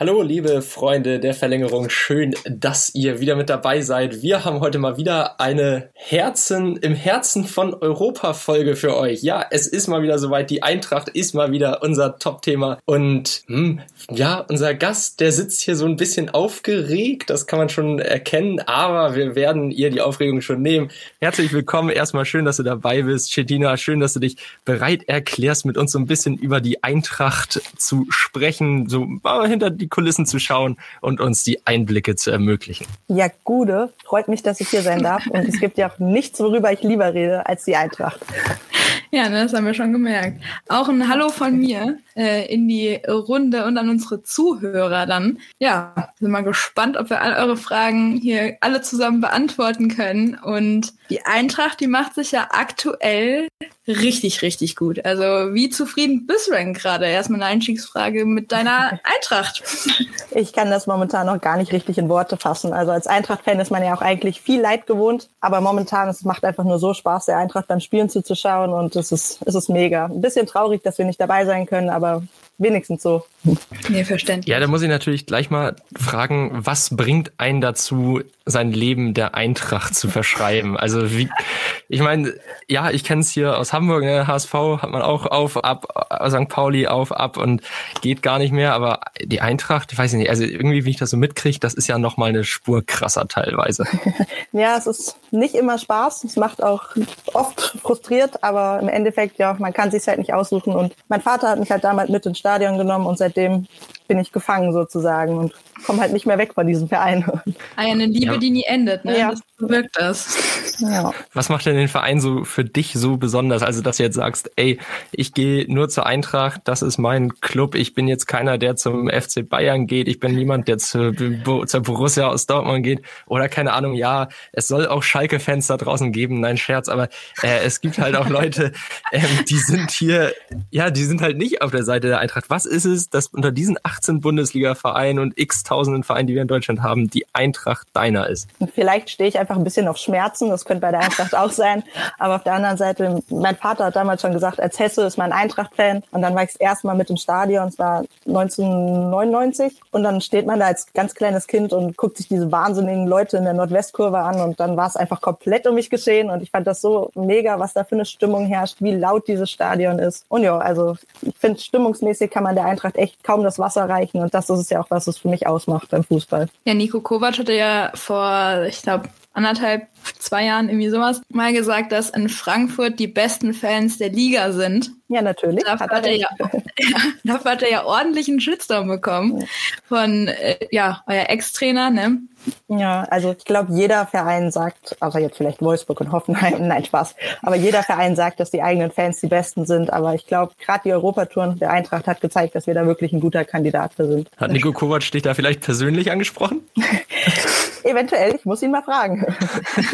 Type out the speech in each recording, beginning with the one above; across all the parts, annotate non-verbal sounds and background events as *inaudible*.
Hallo, liebe Freunde der Verlängerung. Schön, dass ihr wieder mit dabei seid. Wir haben heute mal wieder eine Herzen im Herzen von Europa Folge für euch. Ja, es ist mal wieder soweit. Die Eintracht ist mal wieder unser Top-Thema. Und hm, ja, unser Gast, der sitzt hier so ein bisschen aufgeregt. Das kann man schon erkennen. Aber wir werden ihr die Aufregung schon nehmen. Herzlich willkommen. Erstmal schön, dass du dabei bist. Chetina, schön, dass du dich bereit erklärst, mit uns so ein bisschen über die Eintracht zu sprechen. So hinter die die Kulissen zu schauen und uns die Einblicke zu ermöglichen. Ja, Gude, freut mich, dass ich hier sein darf. Und es gibt ja auch nichts, worüber ich lieber rede, als die Eintracht. Ja, das haben wir schon gemerkt. Auch ein Hallo von mir äh, in die Runde und an unsere Zuhörer dann. Ja, sind mal gespannt, ob wir all eure Fragen hier alle zusammen beantworten können. Und die Eintracht, die macht sich ja aktuell richtig, richtig gut. Also wie zufrieden bist du denn gerade? Erstmal eine Einstiegsfrage mit deiner *laughs* Eintracht. Ich kann das momentan noch gar nicht richtig in Worte fassen. Also als Eintracht-Fan ist man ja auch eigentlich viel Leid gewohnt, aber momentan es macht einfach nur so Spaß, der Eintracht beim Spielen zuzuschauen und es ist, es ist mega. Ein bisschen traurig, dass wir nicht dabei sein können, aber wenigstens so. Nee, verständlich. Ja, da muss ich natürlich gleich mal fragen, was bringt einen dazu, sein Leben der Eintracht zu verschreiben? Also wie, ich meine, ja, ich kenne es hier aus Hamburg, ne? HSV hat man auch auf, ab, St. Pauli auf, ab und geht gar nicht mehr, aber die Eintracht, ich weiß nicht, also irgendwie, wie ich das so mitkriege, das ist ja nochmal eine Spur krasser teilweise. *laughs* ja, es ist nicht immer Spaß, es macht auch oft frustriert, aber im Endeffekt, ja, man kann sich halt nicht aussuchen und mein Vater hat mich halt damals mit ins Stadion genommen und seitdem bin ich gefangen sozusagen und komme halt nicht mehr weg von diesem Verein. Ah eine Liebe, ja. die nie endet, ne? Ja. Das bewirkt das. Ja. Was macht denn den Verein so für dich so besonders? Also, dass du jetzt sagst, ey, ich gehe nur zur Eintracht, das ist mein Club, ich bin jetzt keiner, der zum FC Bayern geht, ich bin niemand, der zu, zur Borussia aus Dortmund geht oder keine Ahnung, ja, es soll auch Schalke-Fans da draußen geben, nein, Scherz, aber äh, es gibt halt auch Leute, ähm, die sind hier, ja, die sind halt nicht auf der Seite der Eintracht. Was ist es, dass unter diesen 18 Bundesliga-Vereinen und x tausenden Vereinen, die wir in Deutschland haben, die Eintracht deiner ist? Vielleicht stehe ich einfach ein bisschen auf Schmerzen, das könnte bei der Eintracht auch sein. Aber auf der anderen Seite, mein Vater hat damals schon gesagt, als Hesse ist mein Eintracht-Fan. Und dann war ich das erste Mal mit im Stadion, es war 1999. Und dann steht man da als ganz kleines Kind und guckt sich diese wahnsinnigen Leute in der Nordwestkurve an. Und dann war es einfach komplett um mich geschehen. Und ich fand das so mega, was da für eine Stimmung herrscht, wie laut dieses Stadion ist. Und ja, also ich finde, stimmungsmäßig kann man der Eintracht echt kaum das Wasser reichen. Und das ist es ja auch, was es für mich ausmacht beim Fußball. Ja, Nico Kovac hatte ja vor, ich glaube, anderthalb, zwei Jahren irgendwie sowas mal gesagt, dass in Frankfurt die besten Fans der Liga sind. Ja, natürlich. Dafür hat, er, ja, ja, dafür hat er ja ordentlichen Shitstorm bekommen ja. von äh, ja, euer Ex-Trainer, ne? Ja, also ich glaube, jeder Verein sagt, außer jetzt vielleicht Wolfsburg und Hoffenheim, *laughs* nein, Spaß, aber jeder Verein sagt, dass die eigenen Fans die besten sind. Aber ich glaube, gerade die Europatouren der Eintracht hat gezeigt, dass wir da wirklich ein guter Kandidat für sind. Hat Nico Kovac dich da vielleicht persönlich angesprochen? *laughs* Eventuell, ich muss ihn mal fragen. *laughs*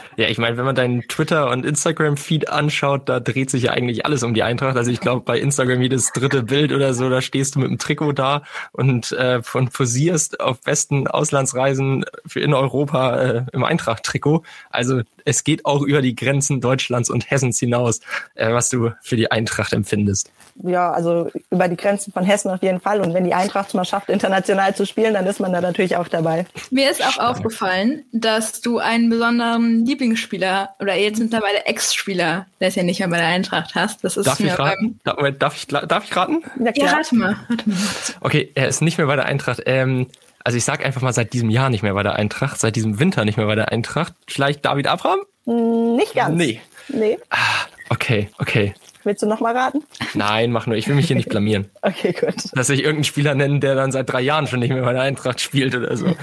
Ja, ich meine, wenn man deinen Twitter- und Instagram-Feed anschaut, da dreht sich ja eigentlich alles um die Eintracht. Also ich glaube, bei Instagram jedes dritte Bild oder so, da stehst du mit dem Trikot da und äh, von posierst auf besten Auslandsreisen für in Europa äh, im Eintracht-Trikot. Also es geht auch über die Grenzen Deutschlands und Hessens hinaus, äh, was du für die Eintracht empfindest. Ja, also über die Grenzen von Hessen auf jeden Fall. Und wenn die Eintracht mal schafft, international zu spielen, dann ist man da natürlich auch dabei. Mir ist auch aufgefallen, dass du einen besonderen Lieblings Lieblingsspieler oder jetzt mittlerweile Ex-Spieler, der es ja nicht mehr bei der Eintracht hast. Das ist darf mir ich raten? Darf, darf, ich, darf ich raten? Ja, ja rate, mal, rate mal. Okay, er ist nicht mehr bei der Eintracht. Ähm, also ich sag einfach mal seit diesem Jahr nicht mehr bei der Eintracht, seit diesem Winter nicht mehr bei der Eintracht. Vielleicht David Abraham? Hm, nicht ganz. Nee. Nee. Ah, okay, okay. Willst du noch mal raten? Nein, mach nur. Ich will mich hier nicht *laughs* blamieren. okay, gut. Dass ich irgendeinen Spieler nennen, der dann seit drei Jahren schon nicht mehr bei der Eintracht spielt oder so. *laughs*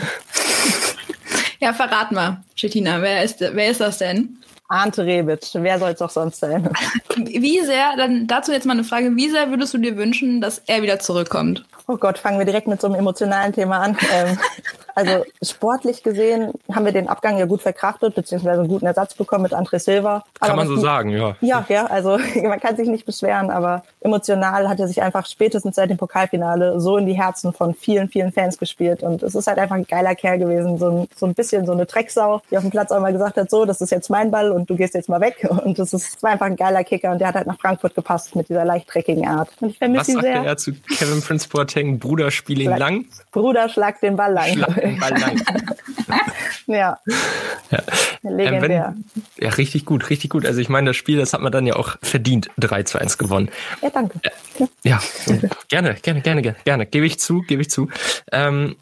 Ja, verrat mal, Chetina, wer ist, wer ist das denn? Ante Rebic, wer soll es auch sonst sein? *laughs* Wie sehr, dann dazu jetzt mal eine Frage, wie sehr würdest du dir wünschen, dass er wieder zurückkommt? Oh Gott, fangen wir direkt mit so einem emotionalen Thema an. Ähm, also sportlich gesehen haben wir den Abgang ja gut verkraftet, beziehungsweise einen guten Ersatz bekommen mit André Silva. Kann man so sagen, ja. Ja, ja, also *laughs* man kann sich nicht beschweren, aber emotional hat er sich einfach spätestens seit dem Pokalfinale so in die Herzen von vielen, vielen Fans gespielt. Und es ist halt einfach ein geiler Kerl gewesen. So ein, so ein bisschen so eine Drecksau, die auf dem Platz auch mal gesagt hat, so, das ist jetzt mein Ball und du gehst jetzt mal weg. *laughs* Und das ist, war einfach ein geiler Kicker und der hat halt nach Frankfurt gepasst mit dieser leicht dreckigen Art. Und ich vermisse ihn sehr. er zu Kevin Prince Boateng? Bruder, spiel ihn lang. Bruder, schlag den Ball lang. Schlag den Ball lang. *laughs* ja. ja. Legendär. Ähm, wenn, ja, richtig gut, richtig gut. Also ich meine, das Spiel, das hat man dann ja auch verdient 3 zu 1 gewonnen. Ja, danke. Ja, gerne, gerne, gerne, gerne, gerne. Gebe ich zu, gebe ich zu. Ähm,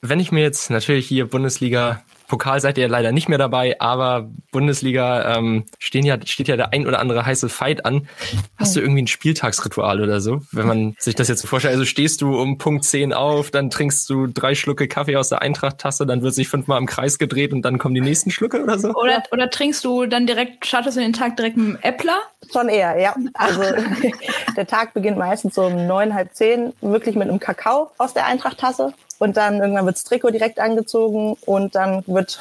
wenn ich mir jetzt natürlich hier Bundesliga Pokal seid ihr leider nicht mehr dabei, aber Bundesliga ähm, stehen ja, steht ja der ein oder andere heiße Fight an. Hast du irgendwie ein Spieltagsritual oder so? Wenn man sich das jetzt so vorstellt, also stehst du um Punkt 10 auf, dann trinkst du drei Schlucke Kaffee aus der Eintracht-Tasse, dann wird sich fünfmal im Kreis gedreht und dann kommen die nächsten Schlucke oder so? Oder, oder trinkst du dann direkt, startest du den Tag direkt mit dem Äppler? Schon eher, ja. Also *laughs* der Tag beginnt meistens so um neun, halb zehn, wirklich mit einem Kakao aus der Eintracht-Tasse und dann irgendwann wird das Trikot direkt angezogen und dann wird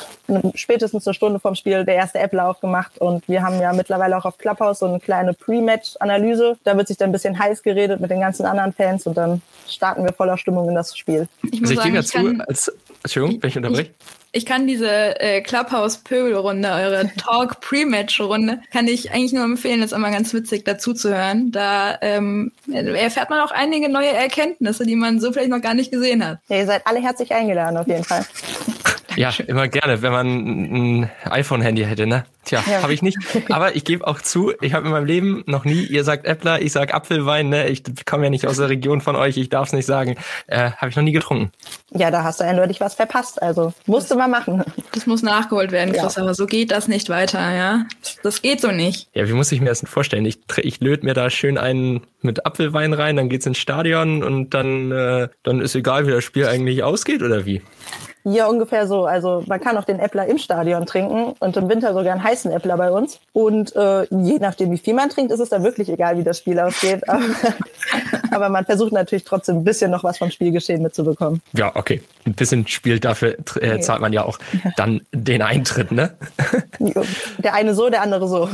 spätestens eine Stunde vom Spiel der erste App-Lauf gemacht. Und wir haben ja mittlerweile auch auf Clubhouse so eine kleine Pre-Match-Analyse. Da wird sich dann ein bisschen heiß geredet mit den ganzen anderen Fans und dann starten wir voller Stimmung in das Spiel. Ich muss also ich sagen, ich dazu als Entschuldigung, wenn ich unterbreche. Ich kann diese äh, Clubhouse-Pöbel-Runde, eure Talk-Pre-Match-Runde, kann ich eigentlich nur empfehlen. Das ist immer ganz witzig dazu zu hören. Da ähm, erfährt man auch einige neue Erkenntnisse, die man so vielleicht noch gar nicht gesehen hat. Ja, ihr seid alle herzlich eingeladen, auf jeden Fall. Ja, immer gerne, wenn man ein iPhone-Handy hätte, ne? Tja, ja. habe ich nicht. Aber ich gebe auch zu, ich habe in meinem Leben noch nie, ihr sagt Äppler, ich sag Apfelwein, ne? Ich komme ja nicht aus der Region von euch, ich darf es nicht sagen. Äh, habe ich noch nie getrunken. Ja, da hast du eindeutig was verpasst. Also musste man machen. Das muss nachgeholt werden, Chris, ja. aber so geht das nicht weiter, ja? Das geht so nicht. Ja, wie muss ich mir das denn vorstellen? Ich, ich löte mir da schön einen mit Apfelwein rein, dann geht's ins Stadion und dann, äh, dann ist egal, wie das Spiel eigentlich ausgeht oder wie? Ja, ungefähr so. Also man kann auch den Äppler im Stadion trinken und im Winter sogar einen heißen Äppler bei uns. Und äh, je nachdem, wie viel man trinkt, ist es dann wirklich egal, wie das Spiel ausgeht. *laughs* Aber, aber man versucht natürlich trotzdem ein bisschen noch was vom Spielgeschehen mitzubekommen. Ja, okay. Ein bisschen Spiel, dafür äh, zahlt man ja auch dann den Eintritt, ne? Der eine so, der andere so.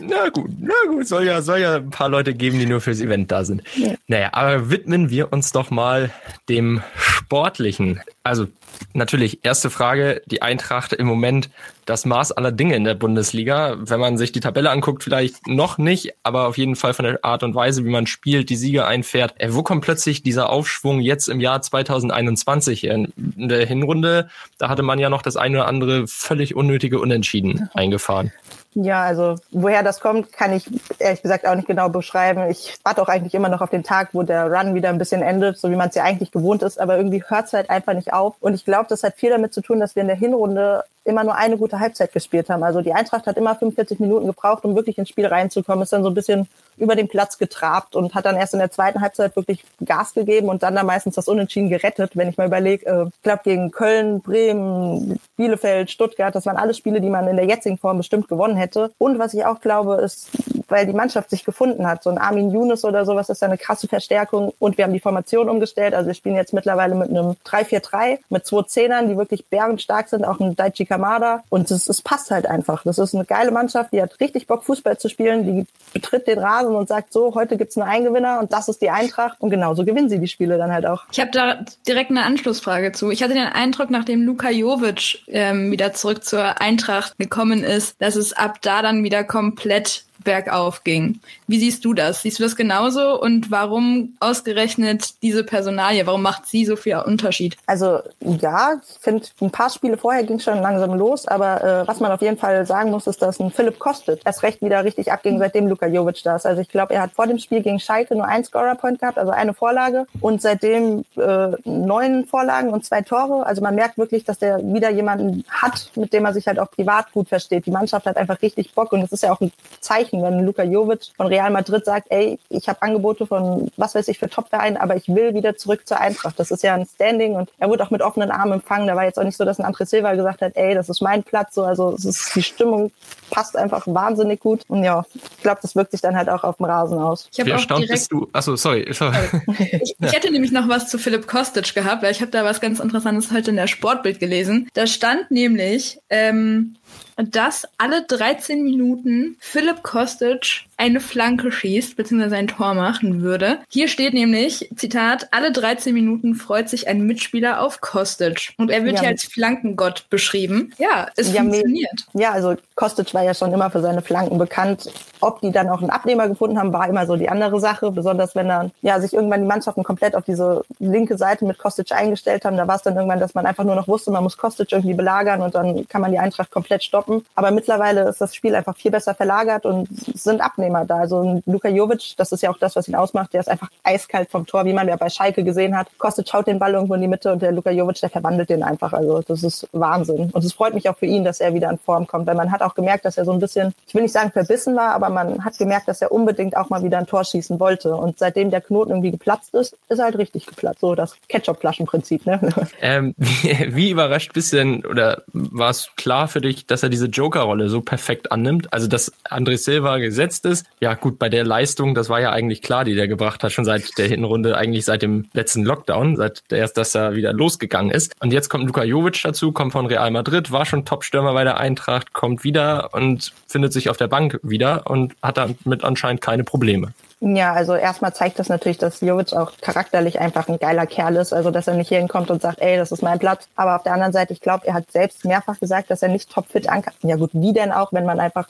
Na gut, na gut, soll ja, soll ja ein paar Leute geben, die nur fürs Event da sind. Ja. Naja, aber widmen wir uns doch mal dem Sportlichen. Also natürlich, erste Frage, die Eintracht im Moment das Maß aller Dinge in der Bundesliga. Wenn man sich die Tabelle anguckt, vielleicht noch nicht, aber auf jeden Fall von der Art und Weise, wie man spielt, die Siege einfährt. Äh, wo kommt plötzlich dieser Aufschwung jetzt im Jahr 2021? In der Hinrunde, da hatte man ja noch das eine oder andere völlig unnötige Unentschieden eingefahren. Ja, also woher das kommt, kann ich ehrlich gesagt auch nicht genau beschreiben. Ich warte auch eigentlich immer noch auf den Tag, wo der Run wieder ein bisschen endet, so wie man es ja eigentlich gewohnt ist, aber irgendwie hört es halt einfach nicht auf. Und ich glaube, das hat viel damit zu tun, dass wir in der Hinrunde immer nur eine gute Halbzeit gespielt haben. Also die Eintracht hat immer 45 Minuten gebraucht, um wirklich ins Spiel reinzukommen, ist dann so ein bisschen über den Platz getrabt und hat dann erst in der zweiten Halbzeit wirklich Gas gegeben und dann da meistens das Unentschieden gerettet. Wenn ich mal überlege, äh, ich glaube gegen Köln, Bremen, Bielefeld, Stuttgart, das waren alles Spiele, die man in der jetzigen Form bestimmt gewonnen hätte. Und was ich auch glaube, ist, weil die Mannschaft sich gefunden hat. So ein Armin Younes oder sowas ist eine krasse Verstärkung. Und wir haben die Formation umgestellt. Also wir spielen jetzt mittlerweile mit einem 3-4-3 mit zwei Zehnern, die wirklich bärenstark sind, auch ein Daichi Kamada. Und es, es passt halt einfach. Das ist eine geile Mannschaft, die hat richtig Bock, Fußball zu spielen. Die betritt den Rasen und sagt so, heute gibt's nur einen Gewinner und das ist die Eintracht. Und genauso gewinnen sie die Spiele dann halt auch. Ich habe da direkt eine Anschlussfrage zu. Ich hatte den Eindruck, nachdem Luka Jovic ähm, wieder zurück zur Eintracht gekommen ist, dass es ab da dann wieder komplett bergauf ging. Wie siehst du das? Siehst du das genauso? Und warum ausgerechnet diese Personalie? Warum macht sie so viel Unterschied? Also ja, ich finde, ein paar Spiele vorher ging schon langsam los, aber äh, was man auf jeden Fall sagen muss, ist, dass ein Philipp Kostet erst recht wieder richtig abging, seitdem Luka Jovic da ist. Also ich glaube, er hat vor dem Spiel gegen Schalke nur ein Scorer-Point gehabt, also eine Vorlage und seitdem äh, neun Vorlagen und zwei Tore. Also man merkt wirklich, dass der wieder jemanden hat, mit dem er sich halt auch privat gut versteht. Die Mannschaft hat einfach richtig Bock und das ist ja auch ein Zeichen Zeichen, wenn Luka Jovic von Real Madrid sagt, ey, ich habe Angebote von was weiß ich für Top-Vereinen, aber ich will wieder zurück zur Eintracht. Das ist ja ein Standing und er wurde auch mit offenen Armen empfangen. Da war jetzt auch nicht so, dass ein André Silva gesagt hat, ey, das ist mein Platz. So, also es ist, die Stimmung passt einfach wahnsinnig gut. Und ja, ich glaube, das wirkt sich dann halt auch auf dem Rasen aus. Ich Wie erstaunt bist du? Achso, sorry. sorry. *laughs* Ich, ich, hätte nämlich noch was zu Philipp Kostic gehabt, weil ich habe da was ganz Interessantes heute in der Sportbild gelesen. Da stand nämlich, ähm, dass alle 13 Minuten Philipp Kostic eine Flanke schießt, beziehungsweise ein Tor machen würde. Hier steht nämlich, Zitat, alle 13 Minuten freut sich ein Mitspieler auf Kostic. Und er wird ja. hier als Flankengott beschrieben. Ja, es ja, funktioniert. Ja, also Kostic war ja schon immer für seine Flanken bekannt. Ob die dann auch einen Abnehmer gefunden haben, war immer so die andere Sache. Besonders wenn dann ja sich irgendwann die Mannschaften komplett auf diese linke Seite mit Kostic eingestellt haben. Da war es dann irgendwann, dass man einfach nur noch wusste, man muss Kostic irgendwie belagern und dann kann man die Eintracht komplett stoppen. Aber mittlerweile ist das Spiel einfach viel besser verlagert und sind Abnehmer da. Also Luka Jovic, das ist ja auch das, was ihn ausmacht, der ist einfach eiskalt vom Tor, wie man ja bei Schalke gesehen hat. Kostic schaut den Ball irgendwo in die Mitte und der Luka Jovic, der verwandelt den einfach. Also das ist Wahnsinn. Und es freut mich auch für ihn, dass er wieder in Form kommt, weil man hat auch gemerkt, dass er so ein bisschen, ich will nicht sagen verbissen war, aber man hat gemerkt, dass er unbedingt auch mal wieder ein Tor schießen wollte. Und seitdem der Knoten irgendwie geplatzt ist, ist er halt richtig geplatzt. So das Ketchup-Flaschenprinzip. Ne? *laughs* Ähm, *laughs* wie, wie überrascht bist du denn oder war es klar für dich, dass er diese Joker-Rolle so perfekt annimmt? Also dass André Silva gesetzt ist. Ja gut, bei der Leistung, das war ja eigentlich klar, die der gebracht hat, schon seit der Hinrunde, eigentlich seit dem letzten Lockdown, seit erst, dass er wieder losgegangen ist. Und jetzt kommt Luka Jovic dazu, kommt von Real Madrid, war schon Top-Stürmer bei der Eintracht, kommt wieder und findet sich auf der Bank wieder und hat damit anscheinend keine Probleme. Ja, also erstmal zeigt das natürlich, dass Jovic auch charakterlich einfach ein geiler Kerl ist. Also, dass er nicht hier hinkommt und sagt, ey, das ist mein Platz. Aber auf der anderen Seite, ich glaube, er hat selbst mehrfach gesagt, dass er nicht topfit ankam. Ja gut, wie denn auch, wenn man einfach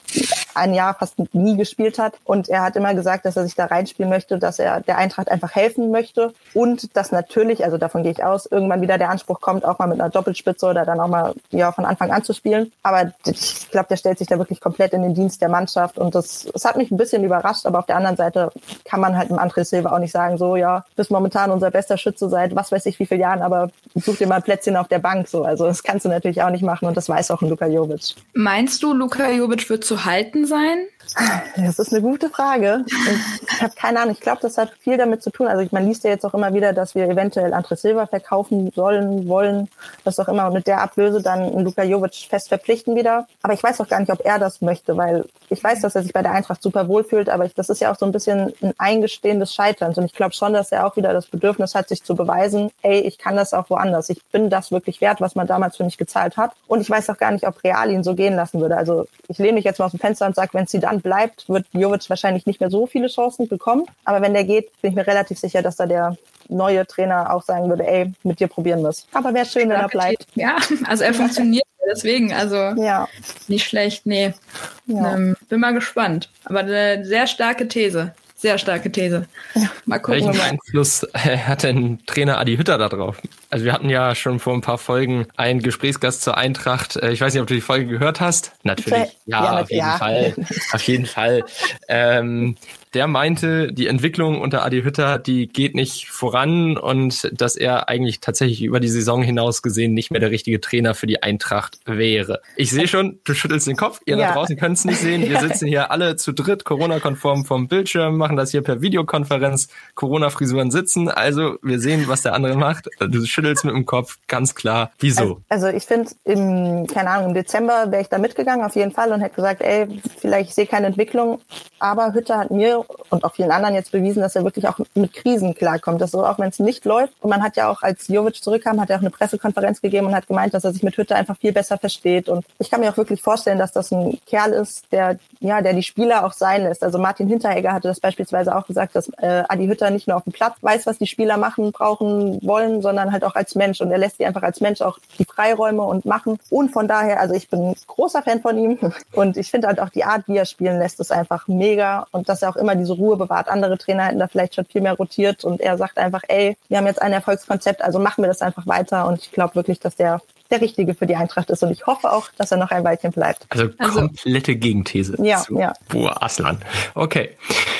ein Jahr fast nie gespielt hat. Und er hat immer gesagt, dass er sich da reinspielen möchte, dass er der Eintracht einfach helfen möchte. Und dass natürlich, also davon gehe ich aus, irgendwann wieder der Anspruch kommt, auch mal mit einer Doppelspitze oder dann auch mal ja von Anfang an zu spielen. Aber ich glaube, der stellt sich da wirklich komplett in den Dienst der Mannschaft. Und das, das hat mich ein bisschen überrascht. Aber auf der anderen Seite kann man halt im André Silva auch nicht sagen, so, ja, bist momentan unser bester Schütze seit was weiß ich wie vielen Jahren, aber such dir mal ein Plätzchen auf der Bank, so. Also, das kannst du natürlich auch nicht machen und das weiß auch ein Luka Jovic. Meinst du, Luka Jovic wird zu halten sein? Das ist eine gute Frage. Ich habe keine Ahnung. Ich glaube, das hat viel damit zu tun. Also man liest ja jetzt auch immer wieder, dass wir eventuell André Silva verkaufen sollen, wollen, was auch immer. Mit der Ablöse dann Luka Jovic fest verpflichten wieder. Aber ich weiß auch gar nicht, ob er das möchte, weil ich weiß, dass er sich bei der Eintracht super wohl fühlt, aber ich, das ist ja auch so ein bisschen ein Eingestehen des Scheiterns. Und ich glaube schon, dass er auch wieder das Bedürfnis hat, sich zu beweisen, ey, ich kann das auch woanders. Ich bin das wirklich wert, was man damals für mich gezahlt hat. Und ich weiß auch gar nicht, ob Real ihn so gehen lassen würde. Also ich lehne mich jetzt mal aus dem Fenster und sage, wenn sie dann bleibt, wird Jovic wahrscheinlich nicht mehr so viele Chancen bekommen. Aber wenn der geht, bin ich mir relativ sicher, dass da der neue Trainer auch sagen würde, ey, mit dir probieren wir es. Aber wäre schön, wenn er bleibt. Ja, also er funktioniert deswegen, also ja. nicht schlecht, nee. Ja. Ähm, bin mal gespannt. Aber eine sehr starke These. Sehr starke These. Mal gucken. Welchen Einfluss hat denn Trainer Adi Hütter da drauf? Also wir hatten ja schon vor ein paar Folgen einen Gesprächsgast zur Eintracht. Äh, ich weiß nicht, ob du die Folge gehört hast. Natürlich. Ja, ja auf jeden ja. Fall. *laughs* Auf jeden Fall. Ähm, der meinte, die Entwicklung unter Adi Hütter, die geht nicht voran und dass er eigentlich tatsächlich über die Saison hinaus gesehen nicht mehr der richtige Trainer für die Eintracht wäre. Ich sehe schon, du schüttelst den Kopf, ihr ja. da draußen könnt es nicht sehen. Wir *laughs* sitzen hier alle zu dritt, Corona-konform vom Bildschirm, machen das hier per Videokonferenz, Corona-Frisuren sitzen. Also wir sehen, was der andere macht. Du schüttelst mit dem Kopf, ganz klar. Wieso? Also, also ich finde, im, keine Ahnung, im Dezember wäre ich da mitgegangen auf jeden Fall und hätte gesagt, ey, vielleicht ich sehe keine Entwicklung. Aber Hütter hat mir und auch vielen anderen jetzt bewiesen, dass er wirklich auch mit Krisen klarkommt. Dass so, auch wenn es nicht läuft. Und man hat ja auch, als Jovic zurückkam, hat er auch eine Pressekonferenz gegeben und hat gemeint, dass er sich mit Hütte einfach viel besser versteht. Und ich kann mir auch wirklich vorstellen, dass das ein Kerl ist, der, ja, der die Spieler auch sein lässt. Also Martin Hinteregger hatte das beispielsweise auch gesagt, dass äh, Adi Hütter nicht nur auf dem Platz weiß, was die Spieler machen, brauchen, wollen, sondern halt auch als Mensch. Und er lässt sie einfach als Mensch auch die Freiräume und machen. Und von daher, also ich bin großer Fan von ihm. *laughs* Und ich finde halt auch die Art, wie er spielen lässt, ist einfach mega. Und dass er auch immer diese Ruhe bewahrt. Andere Trainer hätten da vielleicht schon viel mehr rotiert und er sagt einfach, ey, wir haben jetzt ein Erfolgskonzept, also machen wir das einfach weiter. Und ich glaube wirklich, dass der der Richtige für die Eintracht ist. Und ich hoffe auch, dass er noch ein Weilchen bleibt. Also, also komplette Gegenthese. Ja, zu ja. Boah, Aslan. Okay.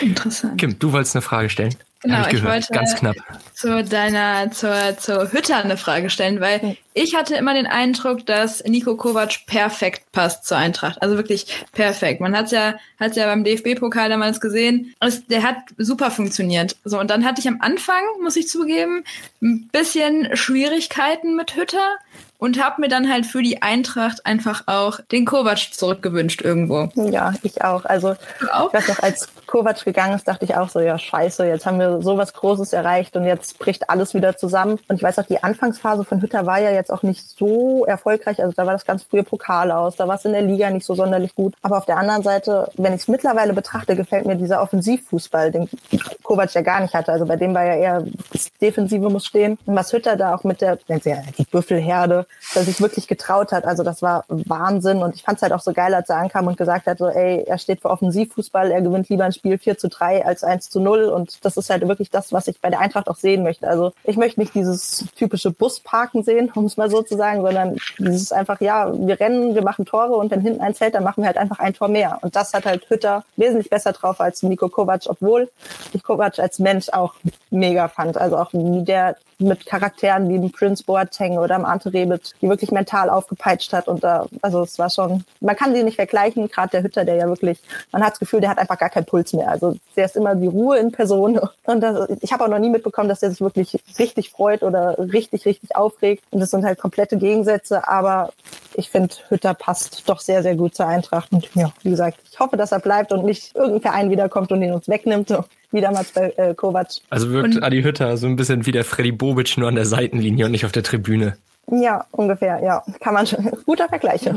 Interessant. Kim, du wolltest eine Frage stellen. Genau, ich, ich, wollte ganz knapp zu deiner zur zur Hütte eine Frage stellen, weil ich hatte immer den Eindruck, dass Nico Kovac perfekt passt zur Eintracht, also wirklich perfekt. Man hat ja hat ja beim DFB-Pokal damals gesehen, es, der hat super funktioniert. So und dann hatte ich am Anfang, muss ich zugeben, ein bisschen Schwierigkeiten mit Hütter und habe mir dann halt für die Eintracht einfach auch den Kovac zurückgewünscht irgendwo. Ja, ich auch. Also auch? ich weiß noch, als Kovac gegangen ist, dachte ich auch so, ja scheiße, jetzt haben wir sowas Großes erreicht und jetzt bricht alles wieder zusammen. Und ich weiß auch, die Anfangsphase von Hütter war ja jetzt auch nicht so erfolgreich. Also da war das ganz frühe Pokal aus, da war es in der Liga nicht so sonderlich gut. Aber auf der anderen Seite, wenn ich es mittlerweile betrachte, gefällt mir dieser Offensivfußball, den Kovac ja gar nicht hatte. Also bei dem war ja eher das Defensive muss stehen. Und was Hütter da auch mit der, die Büffelherde, dass sich wirklich getraut hat. Also das war Wahnsinn. Und ich fand es halt auch so geil, als er ankam und gesagt hat, so, ey, er steht für Offensivfußball, er gewinnt lieber ein Spiel 4 zu 3 als 1 zu 0. Und das ist halt wirklich das, was ich bei der Eintracht auch sehen möchte. Also ich möchte nicht dieses typische Busparken sehen, um es mal so zu sagen, sondern dieses einfach, ja, wir rennen, wir machen Tore und wenn hinten eins fällt, dann machen wir halt einfach ein Tor mehr. Und das hat halt Hütter wesentlich besser drauf als Nico Kovac, obwohl ich Kovac als Mensch auch mega fand. Also auch wie der mit Charakteren wie dem Prince Boateng oder dem Ante Rebic, die wirklich mental aufgepeitscht hat. Und da, also es war schon, man kann sie nicht vergleichen, gerade der Hütter, der ja wirklich, man hat das Gefühl, der hat einfach gar keinen Puls mehr. Also der ist immer die Ruhe in Person. *laughs* Und das, ich habe auch noch nie mitbekommen, dass der sich wirklich richtig freut oder richtig, richtig aufregt. Und das sind halt komplette Gegensätze, aber ich finde, Hütter passt doch sehr, sehr gut zur Eintracht. Und ja, wie gesagt, ich hoffe, dass er bleibt und nicht irgendein Verein wiederkommt und ihn uns wegnimmt wie damals bei äh, Kovac. Also wirkt und, Adi Hütter so ein bisschen wie der Freddy Bobic nur an der Seitenlinie und nicht auf der Tribüne. Ja, ungefähr, ja. Kann man schon. Guter Vergleich. Ja,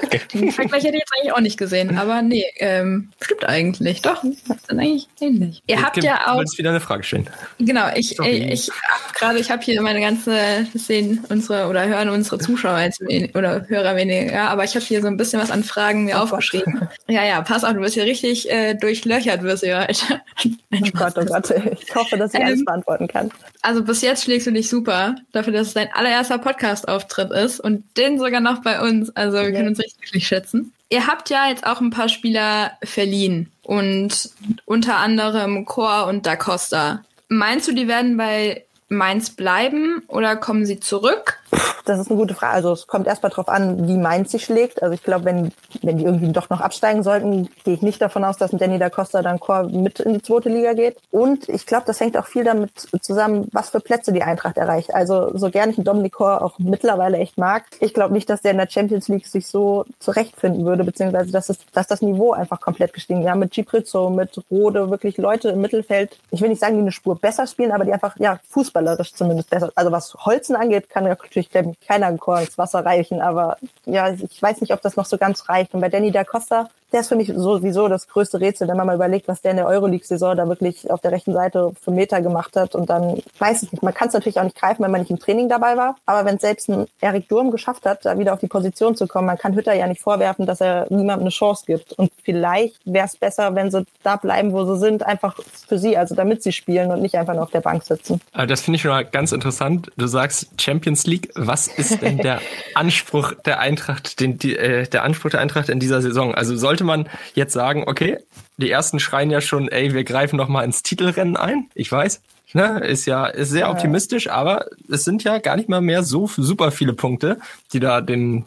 danke. Den Vergleich hätte ich jetzt eigentlich auch nicht gesehen, aber nee, ähm, stimmt eigentlich. Doch, das ist eigentlich ähnlich. Ihr habt ja auch. Du wieder eine Frage stellen. Genau, ich, Sorry. ich, ich gerade, ich habe hier meine ganze sehen unsere oder hören unsere Zuschauer jetzt oder Hörer weniger, aber ich habe hier so ein bisschen was an Fragen mir oh aufgeschrieben. Gott. Ja, ja, pass auf, du wirst hier richtig äh, durchlöchert, wirst du heute. oh Gott, oh Gott, ich hoffe, dass ich ähm, alles beantworten kann. Also bis jetzt schlägst du dich super, dafür, dass es dein allererster Podcast-Auftritt ist und den sogar noch bei uns. Also wir können uns richtig glücklich schätzen. Ihr habt ja jetzt auch ein paar Spieler verliehen und unter anderem Chor und Da Costa. Meinst du, die werden bei Mainz bleiben oder kommen sie zurück? Das ist eine gute Frage. Also es kommt erstmal darauf an, wie Mainz sich schlägt. Also ich glaube, wenn, wenn die irgendwie doch noch absteigen sollten, gehe ich nicht davon aus, dass ein Danny da Costa dann Chor mit in die zweite Liga geht. Und ich glaube, das hängt auch viel damit zusammen, was für Plätze die Eintracht erreicht. Also so gerne ich einen Dominik Chor auch mittlerweile echt mag, ich glaube nicht, dass der in der Champions League sich so zurechtfinden würde, beziehungsweise dass, es, dass das Niveau einfach komplett gestiegen ist. Ja, mit Giprizzo, mit Rode, wirklich Leute im Mittelfeld, ich will nicht sagen, die eine Spur besser spielen, aber die einfach, ja, fußballerisch zumindest besser. Also was Holzen angeht, kann natürlich, glaube keiner Chor ins Wasser reichen, aber ja, ich weiß nicht, ob das noch so ganz reicht. Und bei Danny da Costa, der ist für mich sowieso das größte Rätsel, wenn man mal überlegt, was der in der Euroleague-Saison da wirklich auf der rechten Seite für Meter gemacht hat. Und dann weiß ich nicht, man kann es natürlich auch nicht greifen, wenn man nicht im Training dabei war. Aber wenn selbst ein Erik Durm geschafft hat, da wieder auf die Position zu kommen, man kann Hütter ja nicht vorwerfen, dass er niemandem eine Chance gibt. Und vielleicht wäre es besser, wenn sie da bleiben, wo sie sind, einfach für sie, also damit sie spielen und nicht einfach nur auf der Bank sitzen. Aber das finde ich schon mal ganz interessant. Du sagst Champions League. Was ist denn der *laughs* Anspruch der Eintracht, den, die, äh, der Anspruch der Eintracht in dieser Saison? Also sollte man jetzt sagen, okay, die ersten schreien ja schon, ey, wir greifen noch mal ins Titelrennen ein. Ich weiß, Ne, ist ja ist sehr optimistisch, aber es sind ja gar nicht mal mehr so super viele Punkte, die da den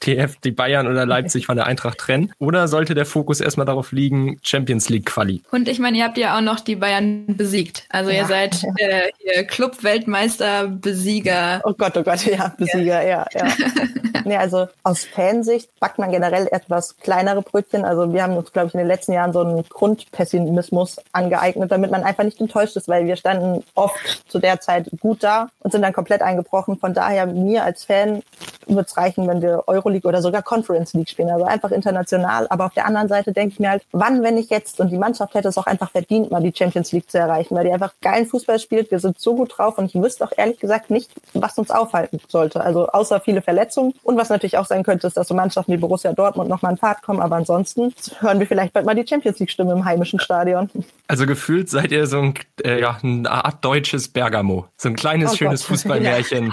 TF, die Bayern oder Leipzig von der Eintracht trennen. Oder sollte der Fokus erstmal darauf liegen, Champions League Quali? Und ich meine, ihr habt ja auch noch die Bayern besiegt. Also ja. ihr seid äh, Club-Weltmeister, Besieger. Oh Gott, oh Gott, *laughs* ja, Besieger, ja, ja. ja. *laughs* nee, also aus Fansicht backt man generell etwas kleinere Brötchen. Also wir haben uns, glaube ich, in den letzten Jahren so einen Grundpessimismus angeeignet, damit man einfach nicht enttäuscht ist, weil wir standen oft zu der Zeit gut da und sind dann komplett eingebrochen. Von daher, mir als Fan wird es reichen, wenn wir Euroleague oder sogar Conference League spielen, also einfach international. Aber auf der anderen Seite denke ich mir halt, wann, wenn ich jetzt, und die Mannschaft hätte es auch einfach verdient, mal die Champions League zu erreichen, weil die einfach geilen Fußball spielt. Wir sind so gut drauf und ich wüsste auch ehrlich gesagt nicht, was uns aufhalten sollte. Also außer viele Verletzungen. Und was natürlich auch sein könnte, ist, dass so Mannschaften wie Borussia Dortmund nochmal in Fahrt kommen. Aber ansonsten hören wir vielleicht bald mal die Champions League Stimme im heimischen Stadion. Also gefühlt seid ihr so ein, äh, ja, ein Art deutsches Bergamo. So ein kleines, oh schönes Gott. Fußballmärchen.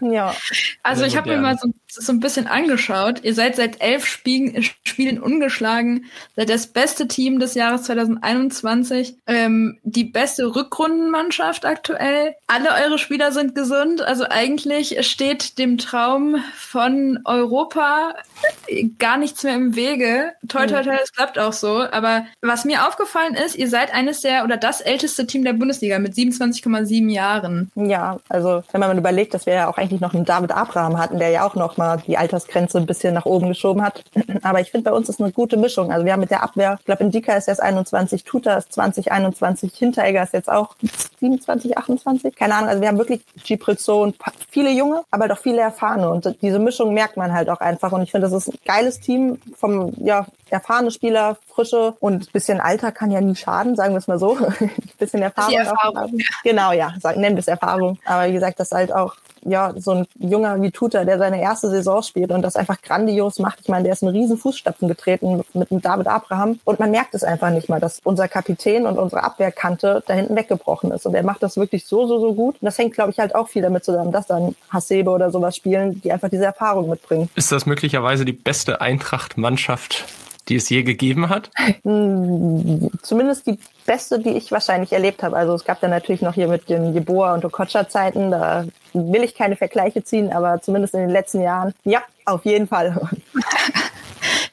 Ja. *laughs* ja. Also ich habe mir mal so, so, ein bisschen angeschaut. Ihr seid seit elf Spielen, Spielen ungeschlagen, seid das beste Team des Jahres 2021, ähm, die beste Rückrundenmannschaft aktuell. Alle eure Spieler sind gesund. Also eigentlich steht dem Traum von Europa gar nichts mehr im Wege. Toi, toi, toi, es klappt auch so. Aber was mir aufgefallen ist, ihr seid eines der oder das älteste Team der Bundesliga mit 27,7 Jahren. Ja, also wenn man überlegt, dass wir ja auch eigentlich noch einen David Abraham hatten, der ja auch noch nochmal die Altersgrenze ein bisschen nach oben geschoben hat. *clears throat* Aber ich finde, bei uns ist eine gute Mischung. Also wir haben mit der Abwehr, ich glaube, Indika ist erst 21, Tuta ist 20, 21, Hinteregger ist jetzt auch 27, 28, keine Ahnung. Also wir haben wirklich und viele Junge, aber doch viele Erfahrene. Und diese Mischung merkt man halt auch einfach. Und ich finde, das ist ein geiles Team vom, ja, erfahrene Spieler, frische und bisschen Alter kann ja nie schaden, sagen wir es mal so. *laughs* bisschen Erfahrung. Erfahrung. Genau, ja, sagen, nennen wir es Erfahrung. Aber wie gesagt, das halt auch ja, so ein Junger wie Tuta, der seine erste Saison spielt und das einfach grandios macht. Ich meine, der ist in riesen Fußstapfen getreten mit, mit David Abraham und man merkt es einfach nicht mal, dass unser Kapitän und unsere Abwehrkante da hinten weggebrochen ist. Und er macht das wirklich so, so, so gut. Und das hängt, glaube ich, halt auch viel damit zusammen, dass dann Hasebe oder sowas spielen, die einfach diese Erfahrung mitbringen. Ist das möglicherweise die beste Eintracht-Mannschaft die es je gegeben hat? Hm, *laughs* zumindest die beste, die ich wahrscheinlich erlebt habe. Also es gab dann natürlich noch hier mit den Jeboa und Okocha-Zeiten, da will ich keine Vergleiche ziehen, aber zumindest in den letzten Jahren, ja, auf jeden Fall. *laughs*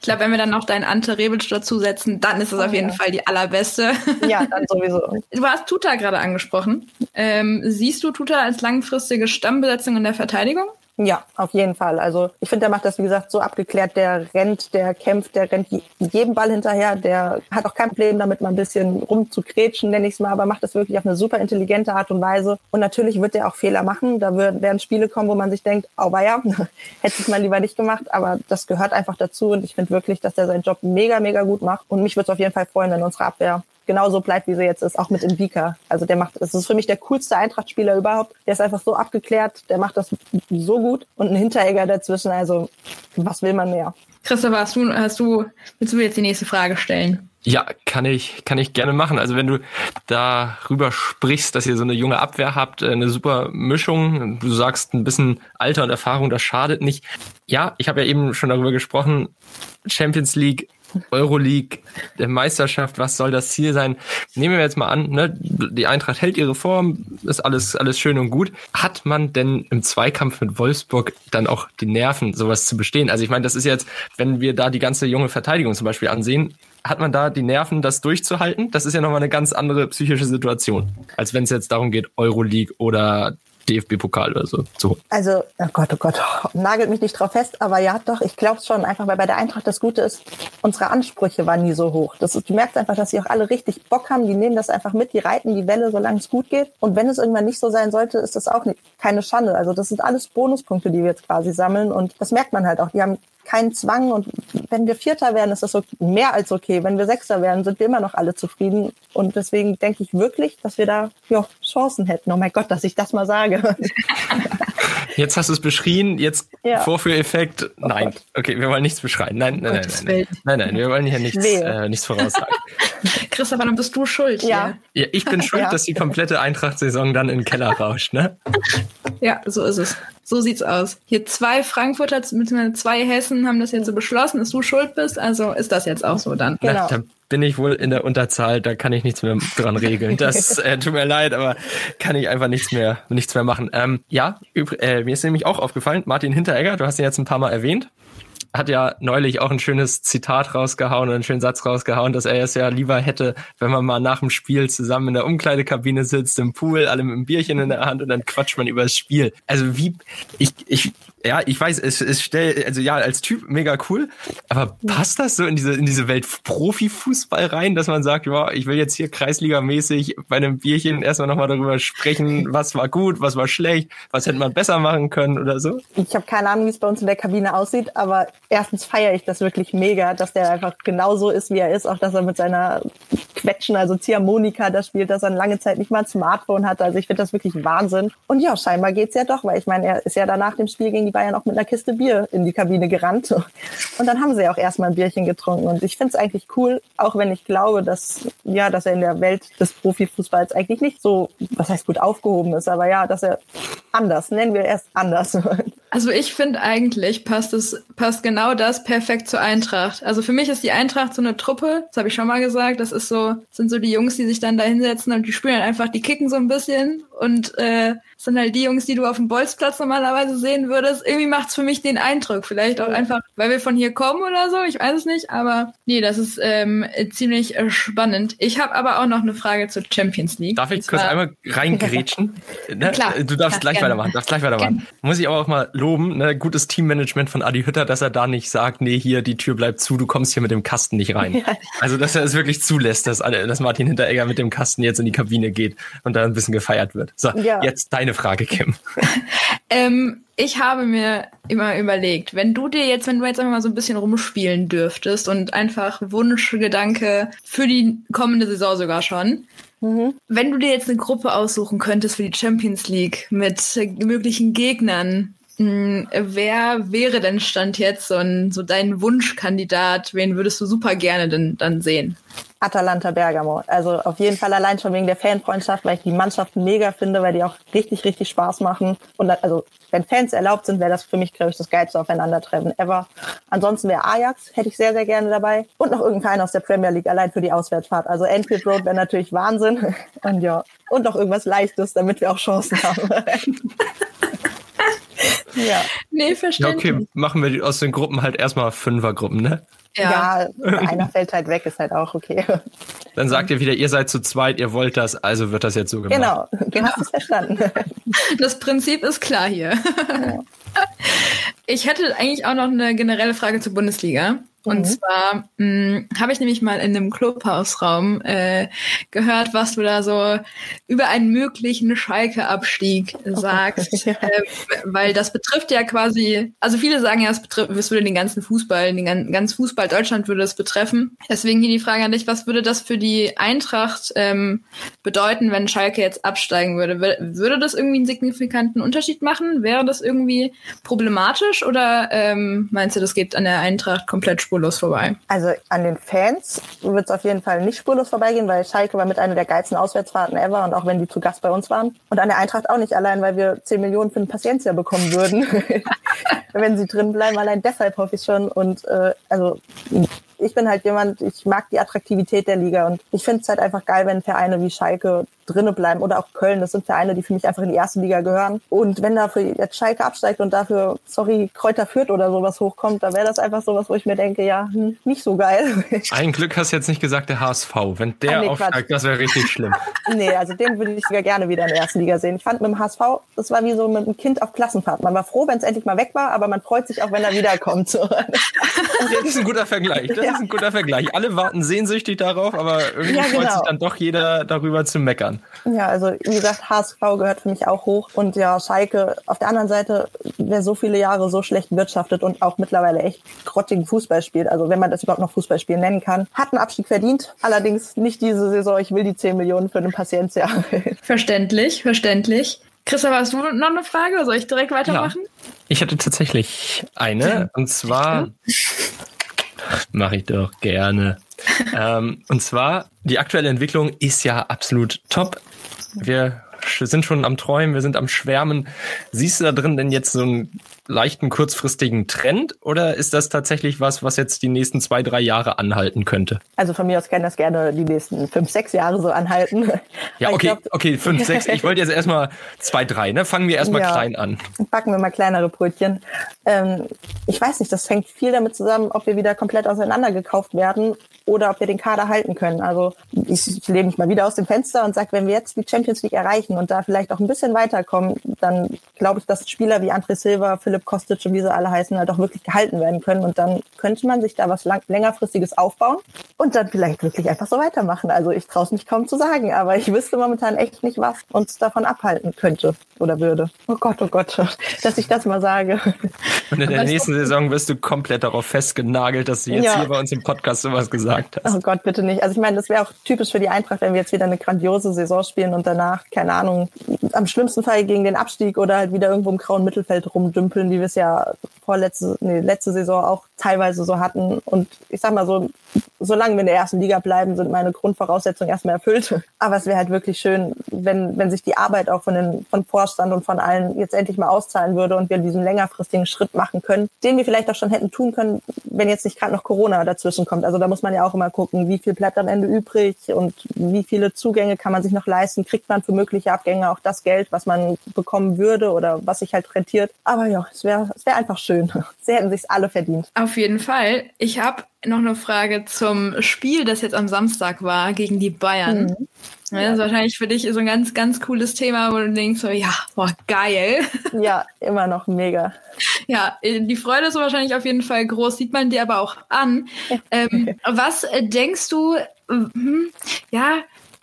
Ich glaube, wenn wir dann noch deinen Ante Rebic dazusetzen, dann ist es oh, auf jeden ja. Fall die allerbeste. Ja, dann sowieso. *laughs* Du hast Tuta gerade angesprochen. Ähm, siehst du Tuta als langfristige Stammbesetzung in der Verteidigung? Ja, auf jeden Fall. Also ich finde, der macht das, wie gesagt, so abgeklärt. Der rennt, der kämpft, der rennt jedem Ball hinterher. Der hat auch kein Problem damit, mal ein bisschen rumzukretschen, nenne ich es mal, aber macht das wirklich auf eine super intelligente Art und Weise. Und natürlich wird er auch Fehler machen. Da werden Spiele kommen, wo man sich denkt, oh ja, *laughs* hätte ich mal lieber nicht gemacht. Aber das gehört einfach dazu. Und ich finde wirklich, dass der seinen Job mega, mega gut macht. Und mich würde es auf jeden Fall freuen, wenn unsere Abwehr genauso bleibt, wie sie jetzt ist, auch mit Indika. Also der macht, das ist für mich der coolste Eintracht-Spieler überhaupt. Der ist einfach so abgeklärt, der macht das so gut und ein Hinteregger dazwischen. Also was will man mehr? Christopher, hast du, hast du, willst du jetzt die nächste Frage stellen? Ja, kann ich, kann ich gerne machen. Also wenn du darüber sprichst, dass ihr so eine junge Abwehr habt, äh, eine super Mischung, du sagst ein bisschen Alter und Erfahrung, das schadet nicht. Ja, ich habe ja eben schon darüber gesprochen, Champions League Euroleague, der Meisterschaft, was soll das Ziel sein? Nehmen wir jetzt mal an, ne, die Eintracht hält ihre Form, ist alles, alles schön und gut. Hat man denn im Zweikampf mit Wolfsburg dann auch die Nerven, sowas zu bestehen? Also ich meine, das ist jetzt, wenn wir da die ganze junge Verteidigung zum Beispiel ansehen, hat man da die Nerven, das durchzuhalten? Das ist ja nochmal eine ganz andere psychische Situation, als wenn es jetzt darum geht, Euroleague oder DFB-Pokal oder so zu holen. Also, oh Gott, oh Gott, *laughs* nagelt mich nicht drauf fest, aber ja, doch, ich glaube schon einfach, weil bei der Eintracht das Gute ist, unsere Ansprüche waren nie so hoch. Das, du merkst einfach, dass sie auch alle richtig Bock haben, die nehmen das einfach mit, die reiten die Welle, solange es gut geht. Und wenn es irgendwann nicht so sein sollte, ist das auch nicht, keine Schande. Also das sind alles Bonuspunkte, die wir jetzt quasi sammeln und das merkt man halt auch. Die haben keinen Zwang. Und wenn wir Vierter werden, ist das so mehr als okay. Wenn wir Sechster werden, sind wir immer noch alle zufrieden. Und deswegen denke ich wirklich, dass wir da ja, Chancen hätten. Oh mein Gott, dass ich das mal sage. *laughs* Jetzt hast du es beschrien, jetzt ja. Vorführeffekt. Oh nein, okay, wir wollen nichts beschreien. Nein, nein, nein, nein, nein, nein, wir wollen hier nichts, äh, nichts voraussagen. *laughs* Christopher, dann bist du schuld. Ja. ja ich bin schuld, ja. dass die komplette Eintracht-Saison dann in den Keller rauscht, ne? Ja, so ist es. So sieht's aus. Hier zwei Frankfurter mit zwei Hessen haben das jetzt so beschlossen, dass du schuld bist. Also ist das jetzt auch so dann. Genau. Na, da bin ich wohl in der Unterzahl, da kann ich nichts mehr dran regeln. *laughs* Das äh, tut mir leid, aber kann ich einfach nichts mehr, nichts mehr machen. Ähm, ja, äh, mir ist nämlich auch aufgefallen, Martin Hinteregger, du hast ihn jetzt ein paar Mal erwähnt hat ja neulich auch ein schönes Zitat rausgehauen und einen schönen Satz rausgehauen, dass er es ja lieber hätte, wenn man mal nach dem Spiel zusammen in der Umkleidekabine sitzt, im Pool, alle mit einem Bierchen in der Hand und dann quatscht man über das Spiel. Also wie, ich, ich, ja, ich weiß, es ist stell, also ja, als Typ mega cool, aber passt das so in diese, in diese Welt Profifußball rein, dass man sagt, ja, ich will jetzt hier Kreisliga-mäßig bei einem Bierchen erstmal nochmal darüber sprechen, *laughs* was war gut, was war schlecht, was hätte man besser machen können oder so? Ich habe keine Ahnung, wie es bei uns in der Kabine aussieht, aber erstens feiere ich das wirklich mega, dass der einfach genauso ist, wie er ist. Auch, dass er mit seiner Quetschen, also Ziehharmonika da spielt, dass er lange Zeit nicht mal ein Smartphone hat. Also ich finde das wirklich Wahnsinn. Und ja, scheinbar geht's ja doch, weil ich meine, er ist ja danach dem Spiel gegen die Bayern auch mit einer Kiste Bier in die Kabine gerannt. Und dann haben sie ja auch erstmal ein Bierchen getrunken. Und ich finde es eigentlich cool, auch wenn ich glaube, dass, ja, dass er in der Welt des Profifußballs eigentlich nicht so, was heißt gut aufgehoben ist, aber ja, dass er anders, nennen wir erst anders. Also ich finde eigentlich passt es, passt genau das perfekt zur Eintracht. Also für mich ist die Eintracht so eine Truppe, das habe ich schon mal gesagt, das ist so, sind so die Jungs, die sich dann da hinsetzen und die spielen einfach, die kicken so ein bisschen und äh, sind halt die Jungs, die du auf dem Bolzplatz normalerweise sehen würdest. Irgendwie macht's für mich den Eindruck. Vielleicht auch einfach, weil wir von hier kommen oder so. Ich weiß es nicht. Aber nee, das ist ähm, ziemlich spannend. Ich habe aber auch noch eine Frage zur Champions League. Darf ich kurz einmal reingrätschen? *laughs* ne? Klar. Du darfst klar, gleich gerne. weitermachen. Darfst gleich weitermachen. Gerne. Muss ich aber auch mal loben, ne? gutes Teammanagement von Adi Hütter, dass er da nicht sagt, nee, hier, die Tür bleibt zu, du kommst hier mit dem Kasten nicht rein. Ja. Also, dass er es wirklich zulässt, dass, dass Martin Hinteregger mit dem Kasten jetzt in die Kabine geht und da ein bisschen gefeiert wird. So, ja. jetzt deine Frage, Kim. *laughs* ähm, ich habe mir immer überlegt, wenn du dir jetzt, wenn du jetzt einfach mal so ein bisschen rumspielen dürftest und einfach Wunschgedanke für die kommende Saison sogar schon, Mhm. Wenn du dir jetzt eine Gruppe aussuchen könntest für die Champions League mit möglichen Gegnern, wer wäre denn Stand jetzt so, ein, so dein Wunschkandidat? Wen würdest du super gerne denn dann sehen? Atalanta Bergamo. Also auf jeden Fall allein schon wegen der Fanfreundschaft, weil ich die Mannschaft mega finde, weil die auch richtig, richtig Spaß machen. Und also wenn Fans erlaubt sind, wäre das für mich, glaube ich, das geilste Aufeinandertreffen ever. Ansonsten wäre Ajax, hätte ich sehr, sehr gerne dabei. Und noch irgendein Verein aus der Premier League, allein für die Auswärtsfahrt. Also Enfield Road wäre natürlich Wahnsinn. *laughs* Und ja, und noch irgendwas Leichtes, damit wir auch Chancen haben. *laughs* ja. Nee, verständlich. Ja, okay, machen wir aus den Gruppen halt erstmal Fünfergruppen, ne? Ja. ja, einer fällt halt weg, ist halt auch okay. Dann sagt ihr wieder, ihr seid zu zweit, ihr wollt das, also wird das jetzt so gemacht. Genau, du hast es verstanden. *laughs* Das Prinzip ist klar hier. Ja. Ich hätte eigentlich auch noch eine generelle Frage zur Bundesliga. Und mhm. zwar hm, habe ich nämlich mal in einem Clubhausraum äh, gehört, was du da so über einen möglichen Schalke-Abstieg oh sagst. ja. äh, weil das betrifft ja quasi, also viele sagen ja, es betrifft, es würde den ganzen Fußball, den ganzen Fußball Deutschland würde es betreffen. Deswegen hier die Frage an dich, was würde das für die Eintracht ähm, bedeuten, wenn Schalke jetzt absteigen würde? Würde das irgendwie einen signifikanten Unterschied machen? Wäre das irgendwie problematisch oder ähm, meinst du, das geht an der Eintracht komplett spurlos? vorbei. Also an den Fans wird es auf jeden Fall nicht spurlos vorbeigehen, weil Schalke war mit einer der geilsten Auswärtsfahrten ever und auch wenn die zu Gast bei uns waren. Und an der Eintracht auch nicht allein, weil wir 10 Millionen für den Paciencia bekommen würden, *laughs* wenn sie drin bleiben. Allein deshalb hoffe ich schon. Und äh, also ich bin halt jemand, ich mag die Attraktivität der Liga und ich finde es halt einfach geil, wenn Vereine wie Schalke drinnen bleiben oder auch Köln. Das sind Vereine, die für mich einfach in die erste Liga gehören. Und wenn dafür jetzt Schalke absteigt und dafür, sorry, Kräuter führt oder sowas hochkommt, da wäre das einfach sowas, wo ich mir denke, ja, hm, nicht so geil. *laughs* Ein Glück hast du jetzt nicht gesagt, der HSV. Wenn der ah, nee, aufsteigt, Quatsch. das wäre richtig schlimm. *laughs* nee, also den würde ich sogar gerne wieder in der ersten Liga sehen. Ich fand mit dem HSV, das war wie so mit einem Kind auf Klassenfahrt. Man war froh, wenn es endlich mal weg war, aber man freut sich auch, wenn er wiederkommt. So. *laughs* das ist ein guter Vergleich. Das ja. ist ein guter Vergleich. Alle warten sehnsüchtig darauf, aber irgendwie ja, genau. freut sich dann doch jeder darüber zu meckern. Ja, also wie gesagt, HSV gehört für mich auch hoch. Und ja, Schalke auf der anderen Seite, wer so viele Jahre so schlecht wirtschaftet und auch mittlerweile echt grottigen Fußball spielt, also wenn man das überhaupt noch Fußballspielen nennen kann, hat einen Abstieg verdient. Allerdings nicht diese Saison. Ich will die 10 Millionen für den Paciencia. *laughs* Verständlich, verständlich. Christoph, hast du noch eine Frage? Soll ich direkt weitermachen? Ja, ich hatte tatsächlich eine. Und zwar mache ich doch gerne. *laughs* ähm, und zwar, die aktuelle Entwicklung ist ja absolut top. Wir sind schon am Träumen, wir sind am Schwärmen. Siehst du da drin denn jetzt so einen leichten kurzfristigen Trend oder ist das tatsächlich was, was jetzt die nächsten zwei, drei Jahre anhalten könnte? Also von mir aus kann das gerne die nächsten fünf, sechs Jahre so anhalten. Ja, okay, glaub, okay, fünf, sechs. Ich wollte jetzt erstmal zwei, drei, ne? Fangen wir erstmal ja, klein an. Backen wir mal kleinere Brötchen. Ähm, ich weiß nicht, das hängt viel damit zusammen, ob wir wieder komplett auseinandergekauft werden oder ob wir den Kader halten können. Also ich lehne mich mal wieder aus dem Fenster und sage, wenn wir jetzt die Champions League erreichen und da vielleicht auch ein bisschen weiterkommen, dann glaube ich, dass Spieler wie André Silva, Philipp Kostic und wie sie alle heißen, halt auch wirklich gehalten werden können. Und dann könnte man sich da was lang längerfristiges aufbauen und dann vielleicht wirklich einfach so weitermachen. Also ich traue es mich kaum zu sagen, aber ich wüsste momentan echt nicht, was uns davon abhalten könnte oder würde. Oh Gott, oh Gott, *laughs* dass ich das mal sage. Und in der nächsten Saison wirst du komplett darauf festgenagelt, dass du jetzt ja. hier bei uns im Podcast sowas gesagt gesagt hast. Oh Gott, bitte nicht. Also ich meine, das wäre auch typisch für die Eintracht, wenn wir jetzt wieder eine grandiose Saison spielen und danach, keine Ahnung, am schlimmsten Fall gegen den Abstieg oder halt wieder irgendwo im grauen Mittelfeld rumdümpeln, wie wir es ja vorletzte, nee, letzte Saison auch teilweise so hatten. Und ich sag mal so, solange wir in der ersten Liga bleiben, sind meine Grundvoraussetzungen erstmal erfüllt. Aber es wäre halt wirklich schön, wenn, wenn sich die Arbeit auch von den, von Vorstand und von allen jetzt endlich mal auszahlen würde und wir diesen längerfristigen Schritt machen können, den wir vielleicht auch schon hätten tun können, wenn jetzt nicht gerade noch Corona dazwischen kommt. Also da muss man ja auch immer gucken, wie viel bleibt am Ende übrig und wie viele Zugänge kann man sich noch leisten, kriegt man für mögliche Abgänge auch das Geld, was man bekommen würde oder was sich halt rentiert. Aber ja, es wäre es wäre einfach schön. *laughs* Sie hätten sich alle verdient. Auf jeden Fall. Ich habe noch eine Frage zum Spiel, das jetzt am Samstag war gegen die Bayern. Mhm. Ja, das ist wahrscheinlich für dich so ein ganz, ganz cooles Thema, wo du denkst so, ja, boah, geil. *laughs* Ja, immer noch mega. Ja, die Freude ist wahrscheinlich auf jeden Fall groß, sieht man dir aber auch an. Ähm, *laughs* was denkst du, hm, ja,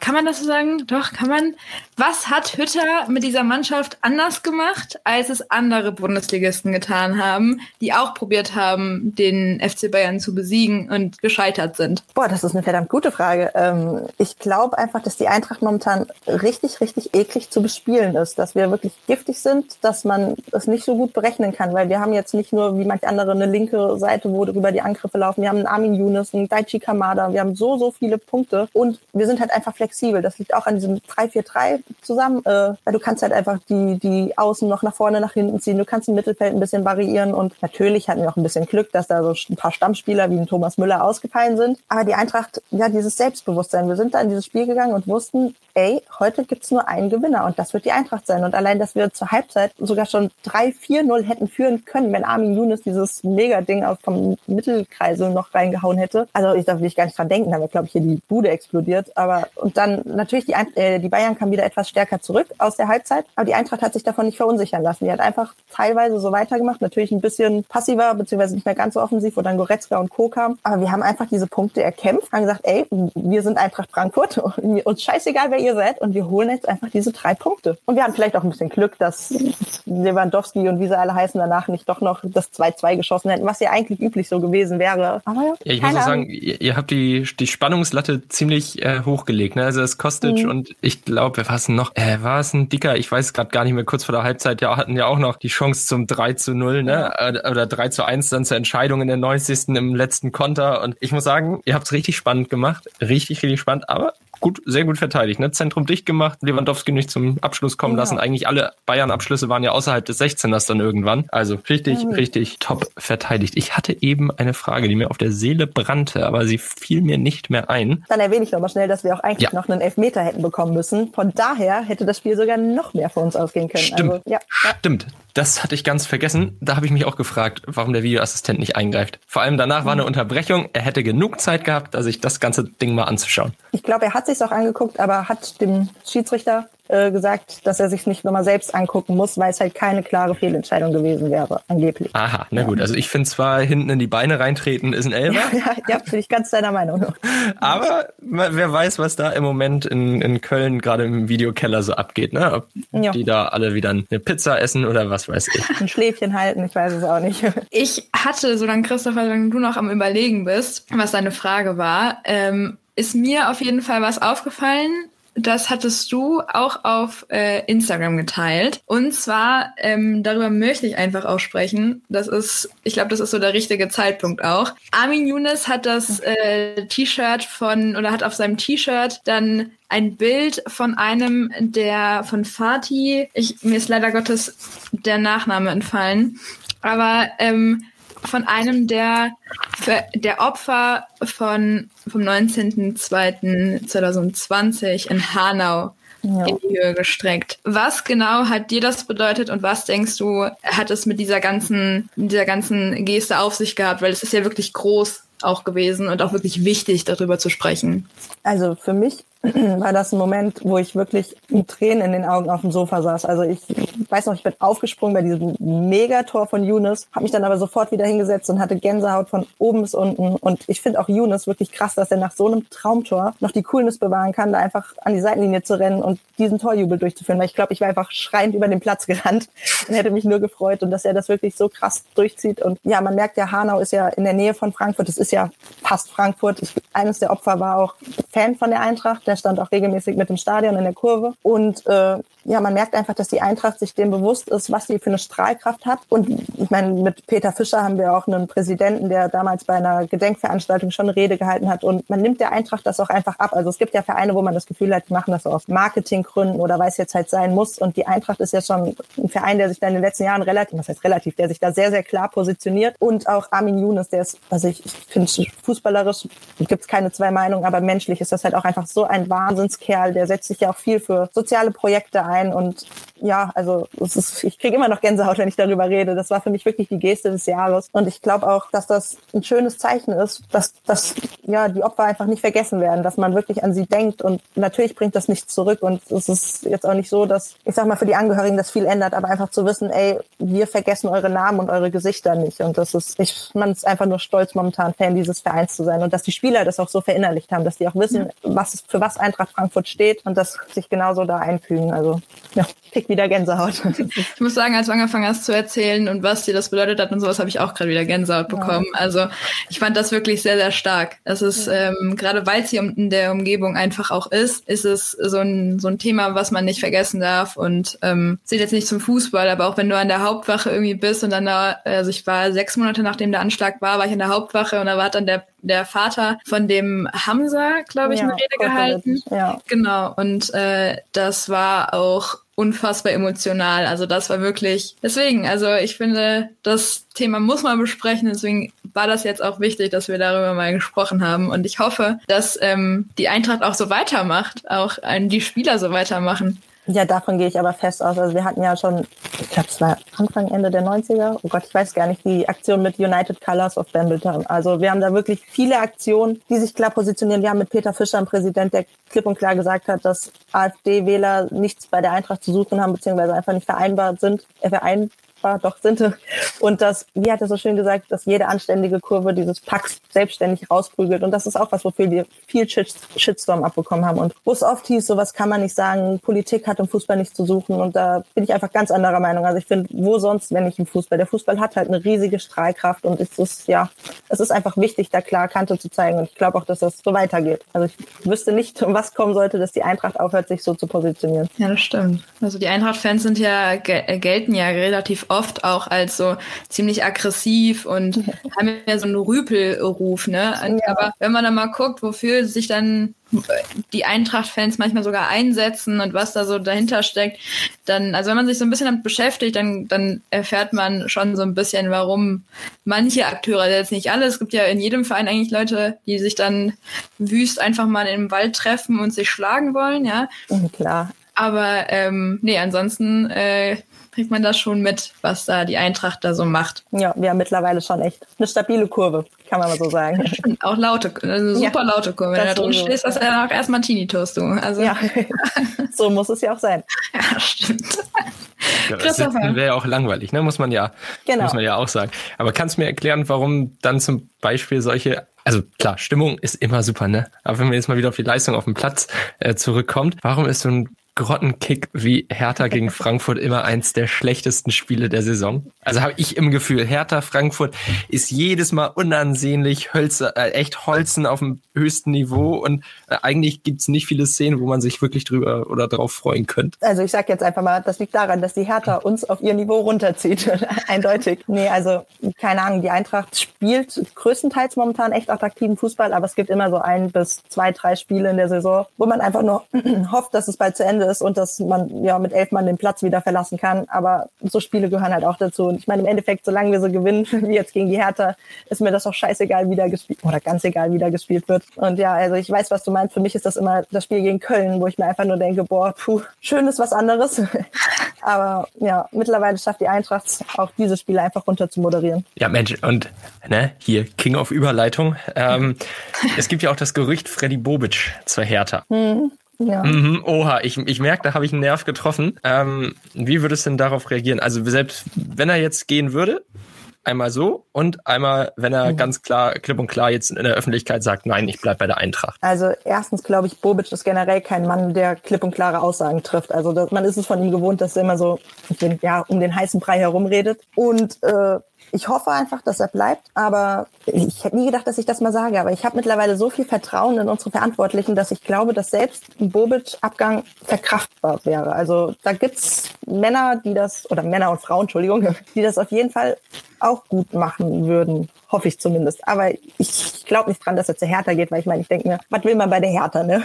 kann man das so sagen? Doch, kann man. Was hat Hütter mit dieser Mannschaft anders gemacht, als es andere Bundesligisten getan haben, die auch probiert haben, den FC Bayern zu besiegen und gescheitert sind? Boah, das ist eine verdammt gute Frage. Ähm, ich glaube einfach, dass die Eintracht momentan richtig, richtig eklig zu bespielen ist, dass wir wirklich giftig sind, dass man das nicht so gut berechnen kann, weil wir haben jetzt nicht nur wie manche andere eine linke Seite, wo darüber die Angriffe laufen. Wir haben einen Armin Younes, einen Daichi Kamada, wir haben so, so viele Punkte und wir sind halt einfach flexibel. Das liegt auch an diesem 3-4-3 zusammen, äh, weil du kannst halt einfach die, die Außen noch nach vorne, nach hinten ziehen. Du kannst im Mittelfeld ein bisschen variieren und natürlich hatten wir auch ein bisschen Glück, dass da so ein paar Stammspieler wie ein Thomas Müller ausgefallen sind. Aber die Eintracht, ja, dieses Selbstbewusstsein. Wir sind da in dieses Spiel gegangen und wussten, ey, heute gibt's nur einen Gewinner und das wird die Eintracht sein. Und allein, dass wir zur Halbzeit sogar schon 3-4-0 hätten führen können, wenn Armin Younes dieses Mega-Ding vom Mittelkreisel noch reingehauen hätte. Also ich darf nicht gar nicht dran denken, da wäre, glaube ich, hier die Bude explodiert. Aber und dann natürlich die, äh, die Bayern kamen wieder etwas stärker zurück aus der Halbzeit, aber die Eintracht hat sich davon nicht verunsichern lassen. Die hat einfach teilweise so weitergemacht, natürlich ein bisschen passiver, beziehungsweise nicht mehr ganz so offensiv, wo dann Goretzka und Co. kamen. Aber wir haben einfach diese Punkte erkämpft, haben gesagt, ey, wir sind Eintracht Frankfurt *laughs* und uns scheißegal, wer ihr seid und wir holen jetzt einfach diese drei Punkte. Und wir haben vielleicht auch ein bisschen Glück, dass Lewandowski und wie sie alle heißen danach nicht doch noch das 2-2 geschossen hätten, was ja eigentlich üblich so gewesen wäre. Aber ja, ich muss auch sagen, ihr, ihr, habt die, die Spannungslatte ziemlich äh, hochgelegt. Ne? Also das Kostic mhm. und ich glaube, wer war es noch? Äh, war es ein Dicker? Ich weiß gerade gar nicht mehr. Kurz vor der Halbzeit ja hatten ja auch noch die Chance zum 3 zu 0, ne? Äh, oder 3 zu 1 dann zur Entscheidung in der 90. im letzten Konter. Und ich muss sagen, ihr habt es richtig spannend gemacht. Richtig, richtig spannend. Aber gut, sehr gut verteidigt. Ne? Zentrum dicht gemacht, Lewandowski nicht zum Abschluss kommen ja. lassen. Eigentlich alle Bayern-Abschlüsse waren ja außerhalb des 16ers dann irgendwann. Also richtig, ja. richtig top verteidigt. Ich hatte eben eine Frage, die mir auf der Seele brannte, aber sie fiel mir nicht mehr ein. Dann erwähne ich nochmal schnell, dass wir auch eigentlich ja. noch einen Elfmeter hätten bekommen müssen. Von daher hätte das Spiel sogar noch mehr für uns ausgehen können. Stimmt. Also, ja. Stimmt. Das hatte ich ganz vergessen. Da habe ich mich auch gefragt, warum der Videoassistent nicht eingreift. Vor allem danach war eine mhm. Unterbrechung. Er hätte genug Zeit gehabt, sich das ganze Ding mal anzuschauen. Ich glaube, er hat sich auch angeguckt, aber hat dem Schiedsrichter äh, gesagt, dass er sich nicht nochmal selbst angucken muss, weil es halt keine klare Fehlentscheidung gewesen wäre, angeblich. Aha, na ja. gut. Also ich finde zwar hinten in die Beine reintreten ist ein Elfer. Ja, *laughs* ja, ja bin ich ganz deiner Meinung. *laughs* Aber wer weiß, was da im Moment in, in Köln gerade im Videokeller so abgeht, ne? Ob ja. die da alle wieder eine Pizza essen oder was weiß ich. Ein Schläfchen halten, ich weiß es auch nicht. *laughs* Ich hatte, solange Christopher, solange du noch am Überlegen bist, was deine Frage war, ähm, ist mir auf jeden Fall was aufgefallen, das hattest du auch auf äh, Instagram geteilt. Und zwar, ähm, darüber möchte ich einfach auch sprechen. Das ist, ich glaube, das ist so der richtige Zeitpunkt auch. Armin Younes hat das äh, T-Shirt von, oder hat auf seinem T-Shirt dann ein Bild von einem, der von Fatih, ich, mir ist leider Gottes der Nachname entfallen, aber ähm, von einem der, der Opfer von, vom 19.02.2020 in Hanau ja. in die Höhe gestreckt. Was genau hat dir das bedeutet und was denkst du, hat es mit dieser ganzen, dieser ganzen Geste auf sich gehabt? Weil es ist ja wirklich groß auch gewesen und auch wirklich wichtig, darüber zu sprechen. Also für mich *clears throat* war das ein Moment, wo ich wirklich mit Tränen in den Augen auf dem Sofa saß. Also ich weiß noch, ich bin aufgesprungen bei diesem Megator von Younes, habe mich dann aber sofort wieder hingesetzt und hatte Gänsehaut von oben bis unten. Und ich finde auch Younes wirklich krass, dass er nach so einem Traumtor noch die Coolness bewahren kann, da einfach an die Seitenlinie zu rennen und diesen Torjubel durchzuführen. Weil ich glaube, ich war einfach schreiend über den Platz *laughs* gerannt und hätte mich nur gefreut und dass er das wirklich so krass durchzieht. Und ja, man merkt ja, Hanau ist ja in der Nähe von Frankfurt. Es ist ja fast Frankfurt. Ich, eines der Opfer war auch Fan von der Eintracht. Der stand auch regelmäßig mit dem Stadion in der Kurve. Und äh, ja, man merkt einfach, dass die Eintracht sich dem bewusst ist, was sie für eine Strahlkraft hat. Und ich meine, mit Peter Fischer haben wir auch einen Präsidenten, der damals bei einer Gedenkveranstaltung schon eine Rede gehalten hat. Und man nimmt der Eintracht das auch einfach ab. Also es gibt ja Vereine, wo man das Gefühl hat, die machen das so aus Marketinggründen oder weil es jetzt halt sein muss. Und die Eintracht ist ja schon ein Verein, der sich da in den letzten Jahren relativ, was heißt relativ, der sich da sehr, sehr klar positioniert. Und auch Armin Younes, der ist, also ich, ich finde fußballerisch gibt es keine zwei Meinungen, aber menschlich ist das halt auch einfach so ein Wahnsinnskerl, der setzt sich ja auch viel für soziale Projekte ein und ja, also ist, ich kriege immer noch Gänsehaut, wenn ich darüber rede. Das war für mich wirklich die Geste des Jahres. Und ich glaube auch, dass das ein schönes Zeichen ist, dass, dass ja die Opfer einfach nicht vergessen werden, dass man wirklich an sie denkt. Und natürlich bringt das nichts zurück. Und es ist jetzt auch nicht so, dass, ich sag mal, für die Angehörigen das viel ändert, aber einfach zu wissen, ey, wir vergessen eure Namen und eure Gesichter nicht. Und das ist, ich, man ist einfach nur stolz, momentan Fan dieses Vereins zu sein. Und dass die Spieler das auch so verinnerlicht haben, dass die auch wissen, was für was Eintracht Frankfurt steht und das sich genauso da einfügen. Also ja, krieg wieder Gänsehaut. Ich muss sagen, als du angefangen hast zu erzählen und was dir das bedeutet hat und sowas, habe ich auch gerade wieder Gänsehaut bekommen. Ja. Also ich fand das wirklich sehr, sehr stark. Es ist, ähm, gerade weil es hier in der Umgebung einfach auch ist, ist es so ein, so ein Thema, was man nicht vergessen darf. Und ähm, zählt jetzt nicht zum Fußball, aber auch wenn du an der Hauptwache irgendwie bist und dann da, also ich war sechs Monate nachdem der Anschlag war, war ich in der Hauptwache und da war dann der der Vater von dem Hamza, glaube ich, ja, eine Rede gehalten. Ja. Genau. Und äh, das war auch unfassbar emotional. Also das war wirklich, deswegen, also ich finde, das Thema muss man besprechen. Deswegen war das jetzt auch wichtig, dass wir darüber mal gesprochen haben. Und ich hoffe, dass ähm, die Eintracht auch so weitermacht, auch äh, die Spieler so weitermachen. Ja, davon gehe ich aber fest aus. Also wir hatten ja schon, ich glaube, es war Anfang, Ende der 90er, oh Gott, ich weiß gar nicht, die Aktion mit United Colors of Bambleton. Also wir haben da wirklich viele Aktionen, die sich klar positionieren. Wir haben mit Peter Fischer einen Präsident, der klipp und klar gesagt hat, dass AfD-Wähler nichts bei der Eintracht zu suchen haben, beziehungsweise einfach nicht vereinbart sind, äh, war, doch sind. Und das, wie hat er so schön gesagt, dass jede anständige Kurve dieses Packs selbstständig rausprügelt. Und das ist auch was, wofür wir viel Shitstorm abbekommen haben. Und wo es oft hieß, sowas kann man nicht sagen, Politik hat im Fußball nichts zu suchen. Und da bin ich einfach ganz anderer Meinung. Also ich finde, wo sonst, wenn nicht im Fußball? Der Fußball hat halt eine riesige Strahlkraft und es ist, ja, es ist einfach wichtig, da klar Kante zu zeigen. Und ich glaube auch, dass das so weitergeht. Also ich wüsste nicht, um was kommen sollte, dass die Eintracht aufhört, sich so zu positionieren. Ja, das stimmt. Also die Eintracht-Fans sind ja, gelten ja relativ oft auch als so ziemlich aggressiv und haben ja so einen Rüpelruf, ne? Ja. Aber wenn man dann mal guckt, wofür sich dann die Eintracht-Fans manchmal sogar einsetzen und was da so dahinter steckt, dann, also wenn man sich so ein bisschen damit beschäftigt, dann, dann erfährt man schon so ein bisschen, warum manche Akteure, also jetzt nicht alle, es gibt ja in jedem Verein eigentlich Leute, die sich dann wüst einfach mal im Wald treffen und sich schlagen wollen, ja. Klar. Aber ähm, nee, ansonsten äh, kriegt man das schon mit, was da die Eintracht da so macht. Ja, wir haben mittlerweile schon echt eine stabile Kurve, kann man mal so sagen. *laughs* auch laute, eine super ja, laute Kurve. Wenn du da drin stehst, das ist ja auch erstmal Tinnitus, du. Also. Ja, *laughs* so muss es ja auch sein. Ja, stimmt. Ja, das wäre ja auch langweilig, ne? Muss man ja, genau. muss man ja auch sagen. Aber kannst du mir erklären, warum dann zum Beispiel solche also klar, Stimmung ist immer super, ne? Aber wenn wir jetzt mal wieder auf die Leistung auf dem Platz äh, zurückkommt, warum ist so ein Grottenkick wie Hertha gegen Frankfurt immer eins der schlechtesten Spiele der Saison. Also habe ich im Gefühl, Hertha Frankfurt ist jedes Mal unansehnlich, Hölzer, äh, echt Holzen auf dem höchsten Niveau und äh, eigentlich gibt's nicht viele Szenen, wo man sich wirklich drüber oder drauf freuen könnte. Also ich sag jetzt einfach mal, das liegt daran, dass die Hertha uns auf ihr Niveau runterzieht. *laughs* Eindeutig. Nee, also keine Ahnung, die Eintracht spielt größtenteils momentan echt attraktiven Fußball, aber es gibt immer so ein bis zwei, drei Spiele in der Saison, wo man einfach nur *clears throat* hofft, dass es bald zu Ende ist und dass man ja mit elf Mann den Platz wieder verlassen kann. Aber so Spiele gehören halt auch dazu. Und ich meine, im Endeffekt, solange wir so gewinnen, *laughs* wie jetzt gegen die Hertha, ist mir das auch scheißegal, wie da gespielt oder ganz egal, wie da gespielt wird. Und ja, also ich weiß, was du meinst. Für mich ist das immer das Spiel gegen Köln, wo ich mir einfach nur denke, boah, puh, schön ist was anderes. *laughs* Aber ja, mittlerweile schafft die Eintracht auch diese Spiele einfach runter zu moderieren. Ja, Mensch, und ne, hier King of Überleitung. Ähm, *laughs* es gibt ja auch das Gerücht Freddy Bobic zur Hertha. Hm. Ja. Mhm, oha, ich, ich merke, da habe ich einen Nerv getroffen. Ähm, wie würdest du denn darauf reagieren? Also selbst wenn er jetzt gehen würde, einmal so und einmal, wenn er mhm. ganz klar, klipp und klar jetzt in der Öffentlichkeit sagt, nein, ich bleib bei der Eintracht. Also erstens glaube ich, Bobic ist generell kein Mann, der klipp und klare Aussagen trifft. Also das, man ist es von ihm gewohnt, dass er immer so den, ja, um den heißen Brei herumredet. Und äh, ich hoffe einfach, dass er bleibt, aber ich hätte nie gedacht, dass ich das mal sage. Aber ich habe mittlerweile so viel Vertrauen in unsere Verantwortlichen, dass ich glaube, dass selbst ein Bobic-Abgang verkraftbar wäre. Also da gibt's Männer, die das, oder Männer und Frauen, Entschuldigung, *laughs* die das auf jeden Fall auch gut machen würden. Hoffe ich zumindest. Aber ich glaube nicht dran, dass er zu Hertha geht, weil ich meine, ich denke mir, was will man bei der Hertha, ne?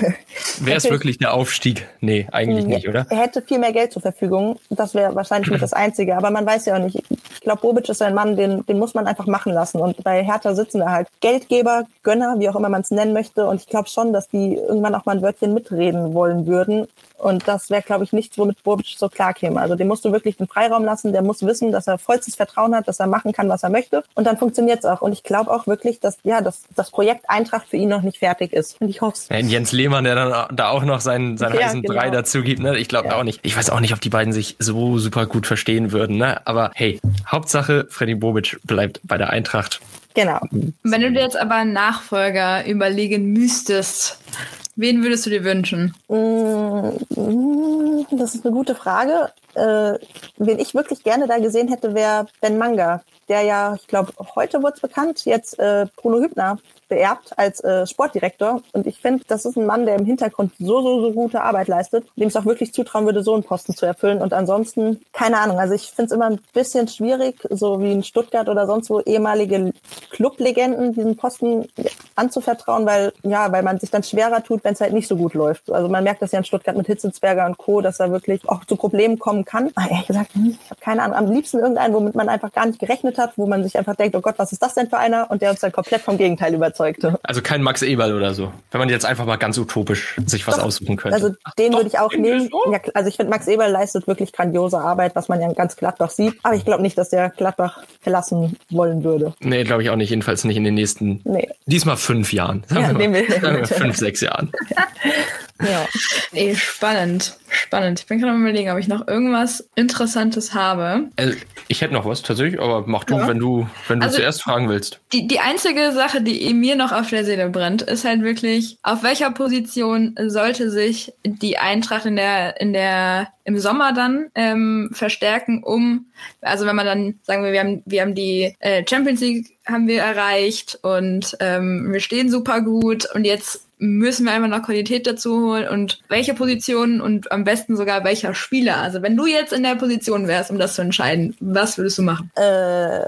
Wäre es wirklich der Aufstieg? Nee, eigentlich nicht, oder? Er hätte viel mehr Geld zur Verfügung. Das wäre wahrscheinlich mit das Einzige. Aber man weiß ja auch nicht. Ich glaube, glaube, Bobic ist ein Mann, den, den muss man einfach machen lassen. Und bei Hertha sitzen da halt Geldgeber, Gönner, wie auch immer man es nennen möchte. Und ich glaube schon, dass die irgendwann auch mal ein Wörtchen mitreden wollen würden. Und das wäre, glaube ich, nichts, womit Bobic so klar käme. Also dem musst du wirklich den Freiraum lassen. Der muss wissen, dass er vollstes Vertrauen hat, dass er machen kann, was er möchte. Und dann funktioniert es auch. Und ich glaube auch wirklich, dass ja, dass das Projekt Eintracht für ihn noch nicht fertig ist. Und ich hoffe ja, Jens Lehmann, der dann da auch noch seinen, seinen ja, heißen genau. Brei dazu gibt. Ne? Ich glaube ja. auch nicht. Ich weiß auch nicht, ob die beiden sich so super gut verstehen würden. Ne? Aber hey, Hauptsache, Freddy Bobic bleibt bei der Eintracht. Genau. Wenn du dir jetzt aber einen Nachfolger überlegen müsstest, wen würdest du dir wünschen? Mm, das ist eine gute Frage. Äh, wen ich wirklich gerne da gesehen hätte, wäre Ben Manga, der ja, ich glaube, heute wurde es bekannt, jetzt äh, Bruno Hübner beerbt als äh, Sportdirektor. Und ich finde, das ist ein Mann, der im Hintergrund so, so, so gute Arbeit leistet, dem es auch wirklich zutrauen würde, so einen Posten zu erfüllen. Und ansonsten, keine Ahnung, also ich finde es immer ein bisschen schwierig, so wie in Stuttgart oder sonst wo ehemalige Clublegenden diesen Posten anzuvertrauen, weil, ja, weil man sich dann schwerer tut, wenn es halt nicht so gut läuft. Also man merkt das ja in Stuttgart mit Hitzelsberger und Co., dass da wirklich auch zu Problemen kommen kann. Aber ehrlich gesagt, hm, ich habe keine Ahnung. Am liebsten irgendeinen, womit man einfach gar nicht gerechnet hat, wo man sich einfach denkt, oh Gott, was ist das denn für einer? Und der uns dann komplett vom Gegenteil überzeugt überzeugte. Also kein Max Eberl oder so. Wenn man jetzt einfach mal ganz utopisch sich was Doch. aussuchen könnte. Also den würde ich auch nehmen. Ja, also ich finde, Max Eberl leistet wirklich grandiose Arbeit, was man ja ganz Gladbach sieht. Aber ich glaube nicht, dass der Gladbach verlassen wollen würde. Nee, glaube ich auch nicht. Jedenfalls nicht in den nächsten, nee. diesmal fünf Jahren. Sagen ja, wir, mal, fünf, sechs Jahren. ja. Nee, spannend. Spannend. Ich bin gerade am überlegen, ob ich noch irgendwas Interessantes habe. Also, ich hätte noch was tatsächlich, aber mach du, ja. wenn du, wenn du also, zuerst fragen willst. Die, die einzige Sache, die mir noch auf der Seele brennt, ist halt wirklich, auf welcher Position sollte sich die Eintracht in der, in der, im Sommer dann ähm, verstärken, um, also wenn man dann, sagen wir, wir haben, wir haben die äh, Champions League haben wir erreicht und ähm, wir stehen super gut und jetzt müssen wir einfach noch Qualität dazu holen und welche Positionen und am besten sogar welcher Spieler. Also wenn du jetzt in der Position wärst, um das zu entscheiden, was würdest du machen? Äh,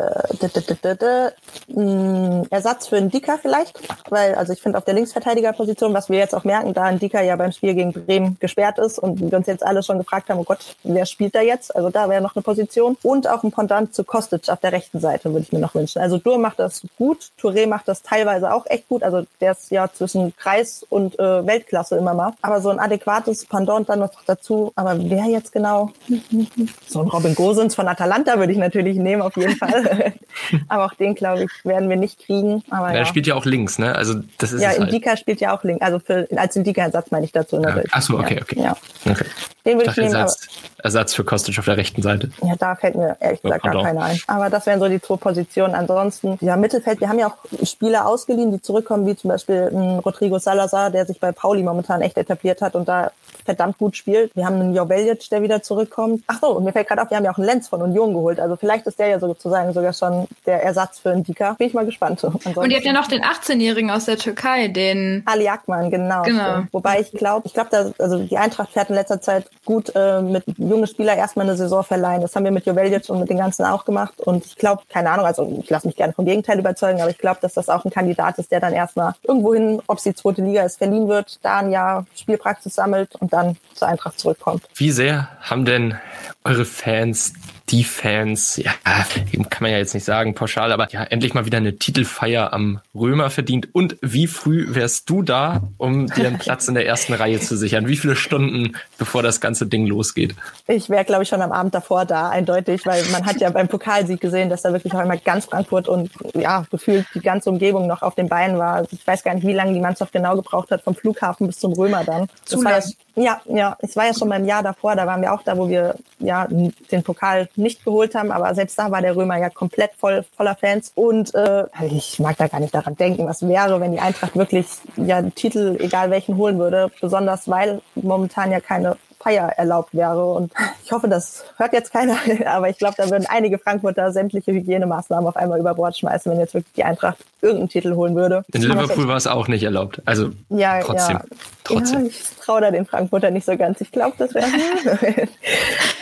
hm, Ersatz für einen Dicker vielleicht, weil also ich finde auf der Linksverteidigerposition, was wir jetzt auch merken, da ein Dicker ja beim Spiel gegen Bremen gesperrt ist und wir uns jetzt alle schon gefragt haben, oh Gott, wer spielt da jetzt? Also da wäre noch eine Position und auch ein Pendant zu Kostic auf der rechten Seite würde ich mir noch wünschen. Also Dur macht das gut, Touré macht das teilweise auch echt gut, also der ist ja zwischen Kreis Preis und äh, Weltklasse immer mal. Aber so ein adäquates Pendant dann noch dazu. Aber wer jetzt genau? *laughs* so ein Robin Gosens von Atalanta würde ich natürlich nehmen, auf jeden Fall. *laughs* aber auch den, glaube ich, werden wir nicht kriegen. Aber ja, ja. Er spielt ja auch links, ne? Also das ist ja, halt. Indika spielt ja auch links. Also für, als Indika-Ersatz meine ich dazu. Ja. Ach so, okay, okay. Ja. okay. Den würde ich nehmen. Ersatz, Ersatz für Kostic auf der rechten Seite. Ja, da fällt mir ehrlich gesagt gar keiner ein. Aber das wären so die zwei Positionen. Ansonsten, ja, Mittelfeld, wir haben ja auch Spieler ausgeliehen, die zurückkommen, wie zum Beispiel ein Rodrigo Salazar, der sich bei Pauli momentan echt etabliert hat und da verdammt gut spielt. Wir haben einen Joveljic, der wieder zurückkommt. Ach so, und mir fällt gerade auf, wir haben ja auch einen Lenz von Union geholt. Also vielleicht ist der ja sozusagen sogar schon der Ersatz für einen Dika. Bin ich mal gespannt. *laughs* Ansonsten und ihr habt ja noch den 18-Jährigen aus der Türkei, den Ali Akman, genau. genau. Wobei ich glaube, ich glaube, also die Eintracht fährt in letzter Zeit gut äh, mit jungen Spielern erstmal eine Saison verleihen. Das haben wir mit Joveljic und mit den ganzen auch gemacht. Und ich glaube, keine Ahnung, also ich lasse mich gerne vom Gegenteil überzeugen, aber ich glaube, dass das auch ein Kandidat ist, der dann erstmal irgendwohin, ob es die Liga ist, verliehen wird, da ein Jahr Spielpraxis sammelt und dann zur Eintracht zurückkommt. Wie sehr haben denn eure Fans die Fans, ja, kann man ja jetzt nicht sagen pauschal, aber ja, endlich mal wieder eine Titelfeier am Römer verdient. Und wie früh wärst du da, um dir einen Platz in der ersten Reihe zu sichern? Wie viele Stunden, bevor das ganze Ding losgeht? Ich wäre, glaube ich, schon am Abend davor da, eindeutig, weil man hat ja beim Pokalsieg gesehen, dass da wirklich auch einmal ganz Frankfurt und ja, gefühlt die ganze Umgebung noch auf den Beinen war. Ich weiß gar nicht, wie lange die Mannschaft genau gebraucht hat, vom Flughafen bis zum Römer dann. Das war ja, ja, es war ja schon beim Jahr davor, da waren wir auch da, wo wir ja den Pokal nicht geholt haben, aber selbst da war der Römer ja komplett voll voller Fans. Und äh, ich mag da gar nicht daran denken, was wäre, wenn die Eintracht wirklich ja den Titel, egal welchen, holen würde, besonders weil momentan ja keine Feier erlaubt wäre. Und ich hoffe, das hört jetzt keiner, *laughs* aber ich glaube, da würden einige Frankfurter sämtliche Hygienemaßnahmen auf einmal über Bord schmeißen, wenn jetzt wirklich die Eintracht irgendeinen Titel holen würde. In Liverpool war es auch nicht erlaubt. Also ja, trotzdem. Ja. trotzdem. Ja, ich traue da den Frankfurter nicht so ganz. Ich glaube, das wäre. *laughs*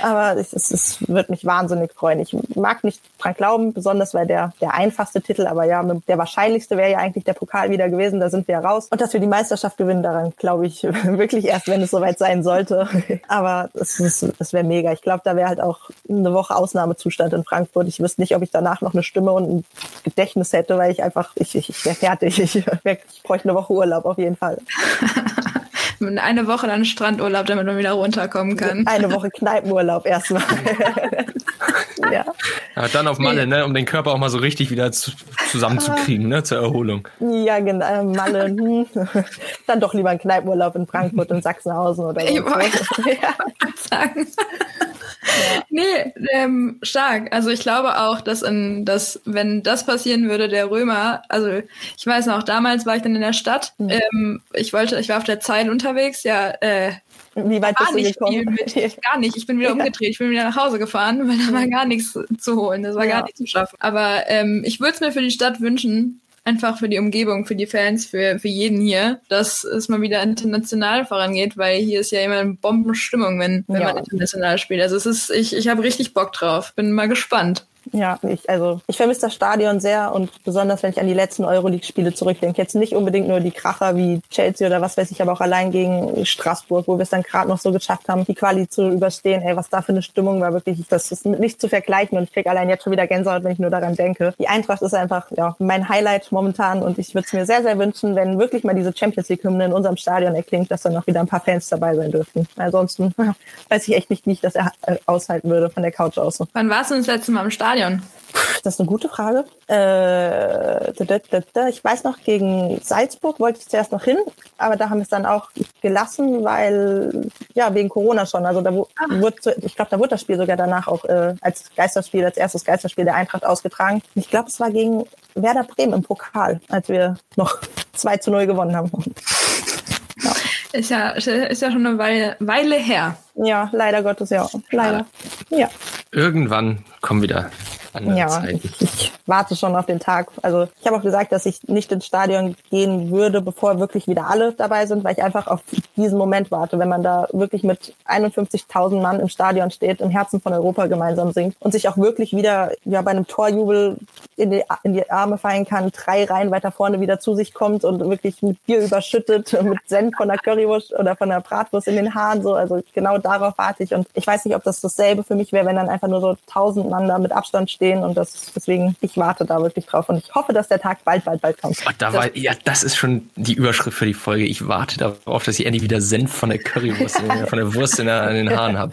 aber es, es, es, wird mich wahnsinnig freuen. Ich mag nicht dran glauben, besonders weil der, der einfachste Titel, aber ja, der wahrscheinlichste wäre ja eigentlich der Pokal wieder gewesen. Da sind wir ja raus. Und dass wir die Meisterschaft gewinnen, daran glaube ich *laughs* wirklich erst, wenn es soweit sein sollte. *laughs* Aber es, es wäre mega. Ich glaube, da wäre halt auch eine Woche Ausnahmezustand in Frankfurt. Ich wüsste nicht, ob ich danach noch eine Stimme und ein Gedächtnis hätte, weil ich einfach, ich, ich, ich wäre fertig. Ich, ich bräuchte eine Woche Urlaub auf jeden Fall. *laughs* Eine Woche dann Strandurlaub, damit man wieder runterkommen kann. Eine Woche Kneipenurlaub erstmal. *laughs* ja. ja. Dann auf Malle, ne, um den Körper auch mal so richtig wieder zu, zusammenzukriegen, ne, zur Erholung. Ja, genau. Malle. Hm. *laughs* Dann doch lieber ein Kneipenurlaub in Frankfurt und Sachsenhausen oder so. Ich wollte *laughs* ja. sagen. Ja. Nee, ähm, stark. Also ich glaube auch, dass, in, dass wenn das passieren würde, der Römer, also ich weiß noch, damals war ich dann in der Stadt. Mhm. Ähm, ich wollte, ich war auf der Zeit unterwegs, ja, äh, wie weit bist du gekommen? Mit, *laughs* gar nicht. Ich bin wieder umgedreht. Ich bin wieder nach Hause gefahren, weil da war gar nichts zu holen. Das war ja. gar nichts zu schaffen. Aber ähm, ich würde es mir für die Stadt wünschen, einfach für die Umgebung, für die Fans, für, für jeden hier, dass es mal wieder international vorangeht, weil hier ist ja immer eine Bombenstimmung, wenn, wenn ja. man international spielt. Also es ist, ich, ich habe richtig Bock drauf. Bin mal gespannt. Ja, ich, also ich vermisse das Stadion sehr und besonders wenn ich an die letzten Euroleague-Spiele zurückdenke. Jetzt nicht unbedingt nur die Kracher wie Chelsea oder was weiß ich, aber auch allein gegen Straßburg, wo wir es dann gerade noch so geschafft haben, die Quali zu überstehen. Ey, was da für eine Stimmung war, wirklich, das ist nicht zu vergleichen und ich krieg allein jetzt schon wieder Gänsehaut, wenn ich nur daran denke. Die Eintracht ist einfach ja mein Highlight momentan und ich würde es mir sehr, sehr wünschen, wenn wirklich mal diese Champions League-Hymne in unserem Stadion erklingt, dass dann noch wieder ein paar Fans dabei sein dürften. Ansonsten *laughs* weiß ich echt nicht, wie ich das aushalten würde von der Couch aus. Wann warst du das letzte Mal im Stadion? Stadion? Das ist eine gute Frage. Äh, ich weiß noch, gegen Salzburg wollte ich zuerst noch hin, aber da haben wir es dann auch gelassen, weil, ja, wegen Corona schon. Also da wurde, ich glaube, da wurde das Spiel sogar danach auch äh, als Geisterspiel, als erstes Geisterspiel der Eintracht ausgetragen. Ich glaube, es war gegen Werder Bremen im Pokal, als wir noch *laughs* 2 zu 0 gewonnen haben. Ja. *laughs* Ist ja, ist ja schon eine Weile, Weile her. Ja, leider Gottes, ja. Leider. Ja. Irgendwann kommen wieder andere ja, Zeiten. Ich, ich warte schon auf den Tag. Also ich habe auch gesagt, dass ich nicht ins Stadion gehen würde, bevor wirklich wieder alle dabei sind, weil ich einfach auf diesen Moment warte, wenn man da wirklich mit 51.000 Mann im Stadion steht, im Herzen von Europa gemeinsam singt und sich auch wirklich wieder ja bei einem Torjubel in die, in die Arme fallen kann, drei Reihen weiter vorne wieder zu sich kommt und wirklich mit Bier überschüttet, *laughs* mit Senf von der Currywurst oder von der Bratwurst in den Haaren so. Also genau darauf warte ich und ich weiß nicht, ob das dasselbe für mich wäre, wenn dann einfach nur so tausend Mann da mit Abstand stehen und das deswegen, ich warte da wirklich drauf und ich hoffe, dass der Tag bald, bald, bald kommt. Da war, ja, das ist schon die Überschrift für die Folge. Ich warte darauf, dass ich endlich wieder Senf von der Currywurst, von der Wurst in, der, in den Haaren habe.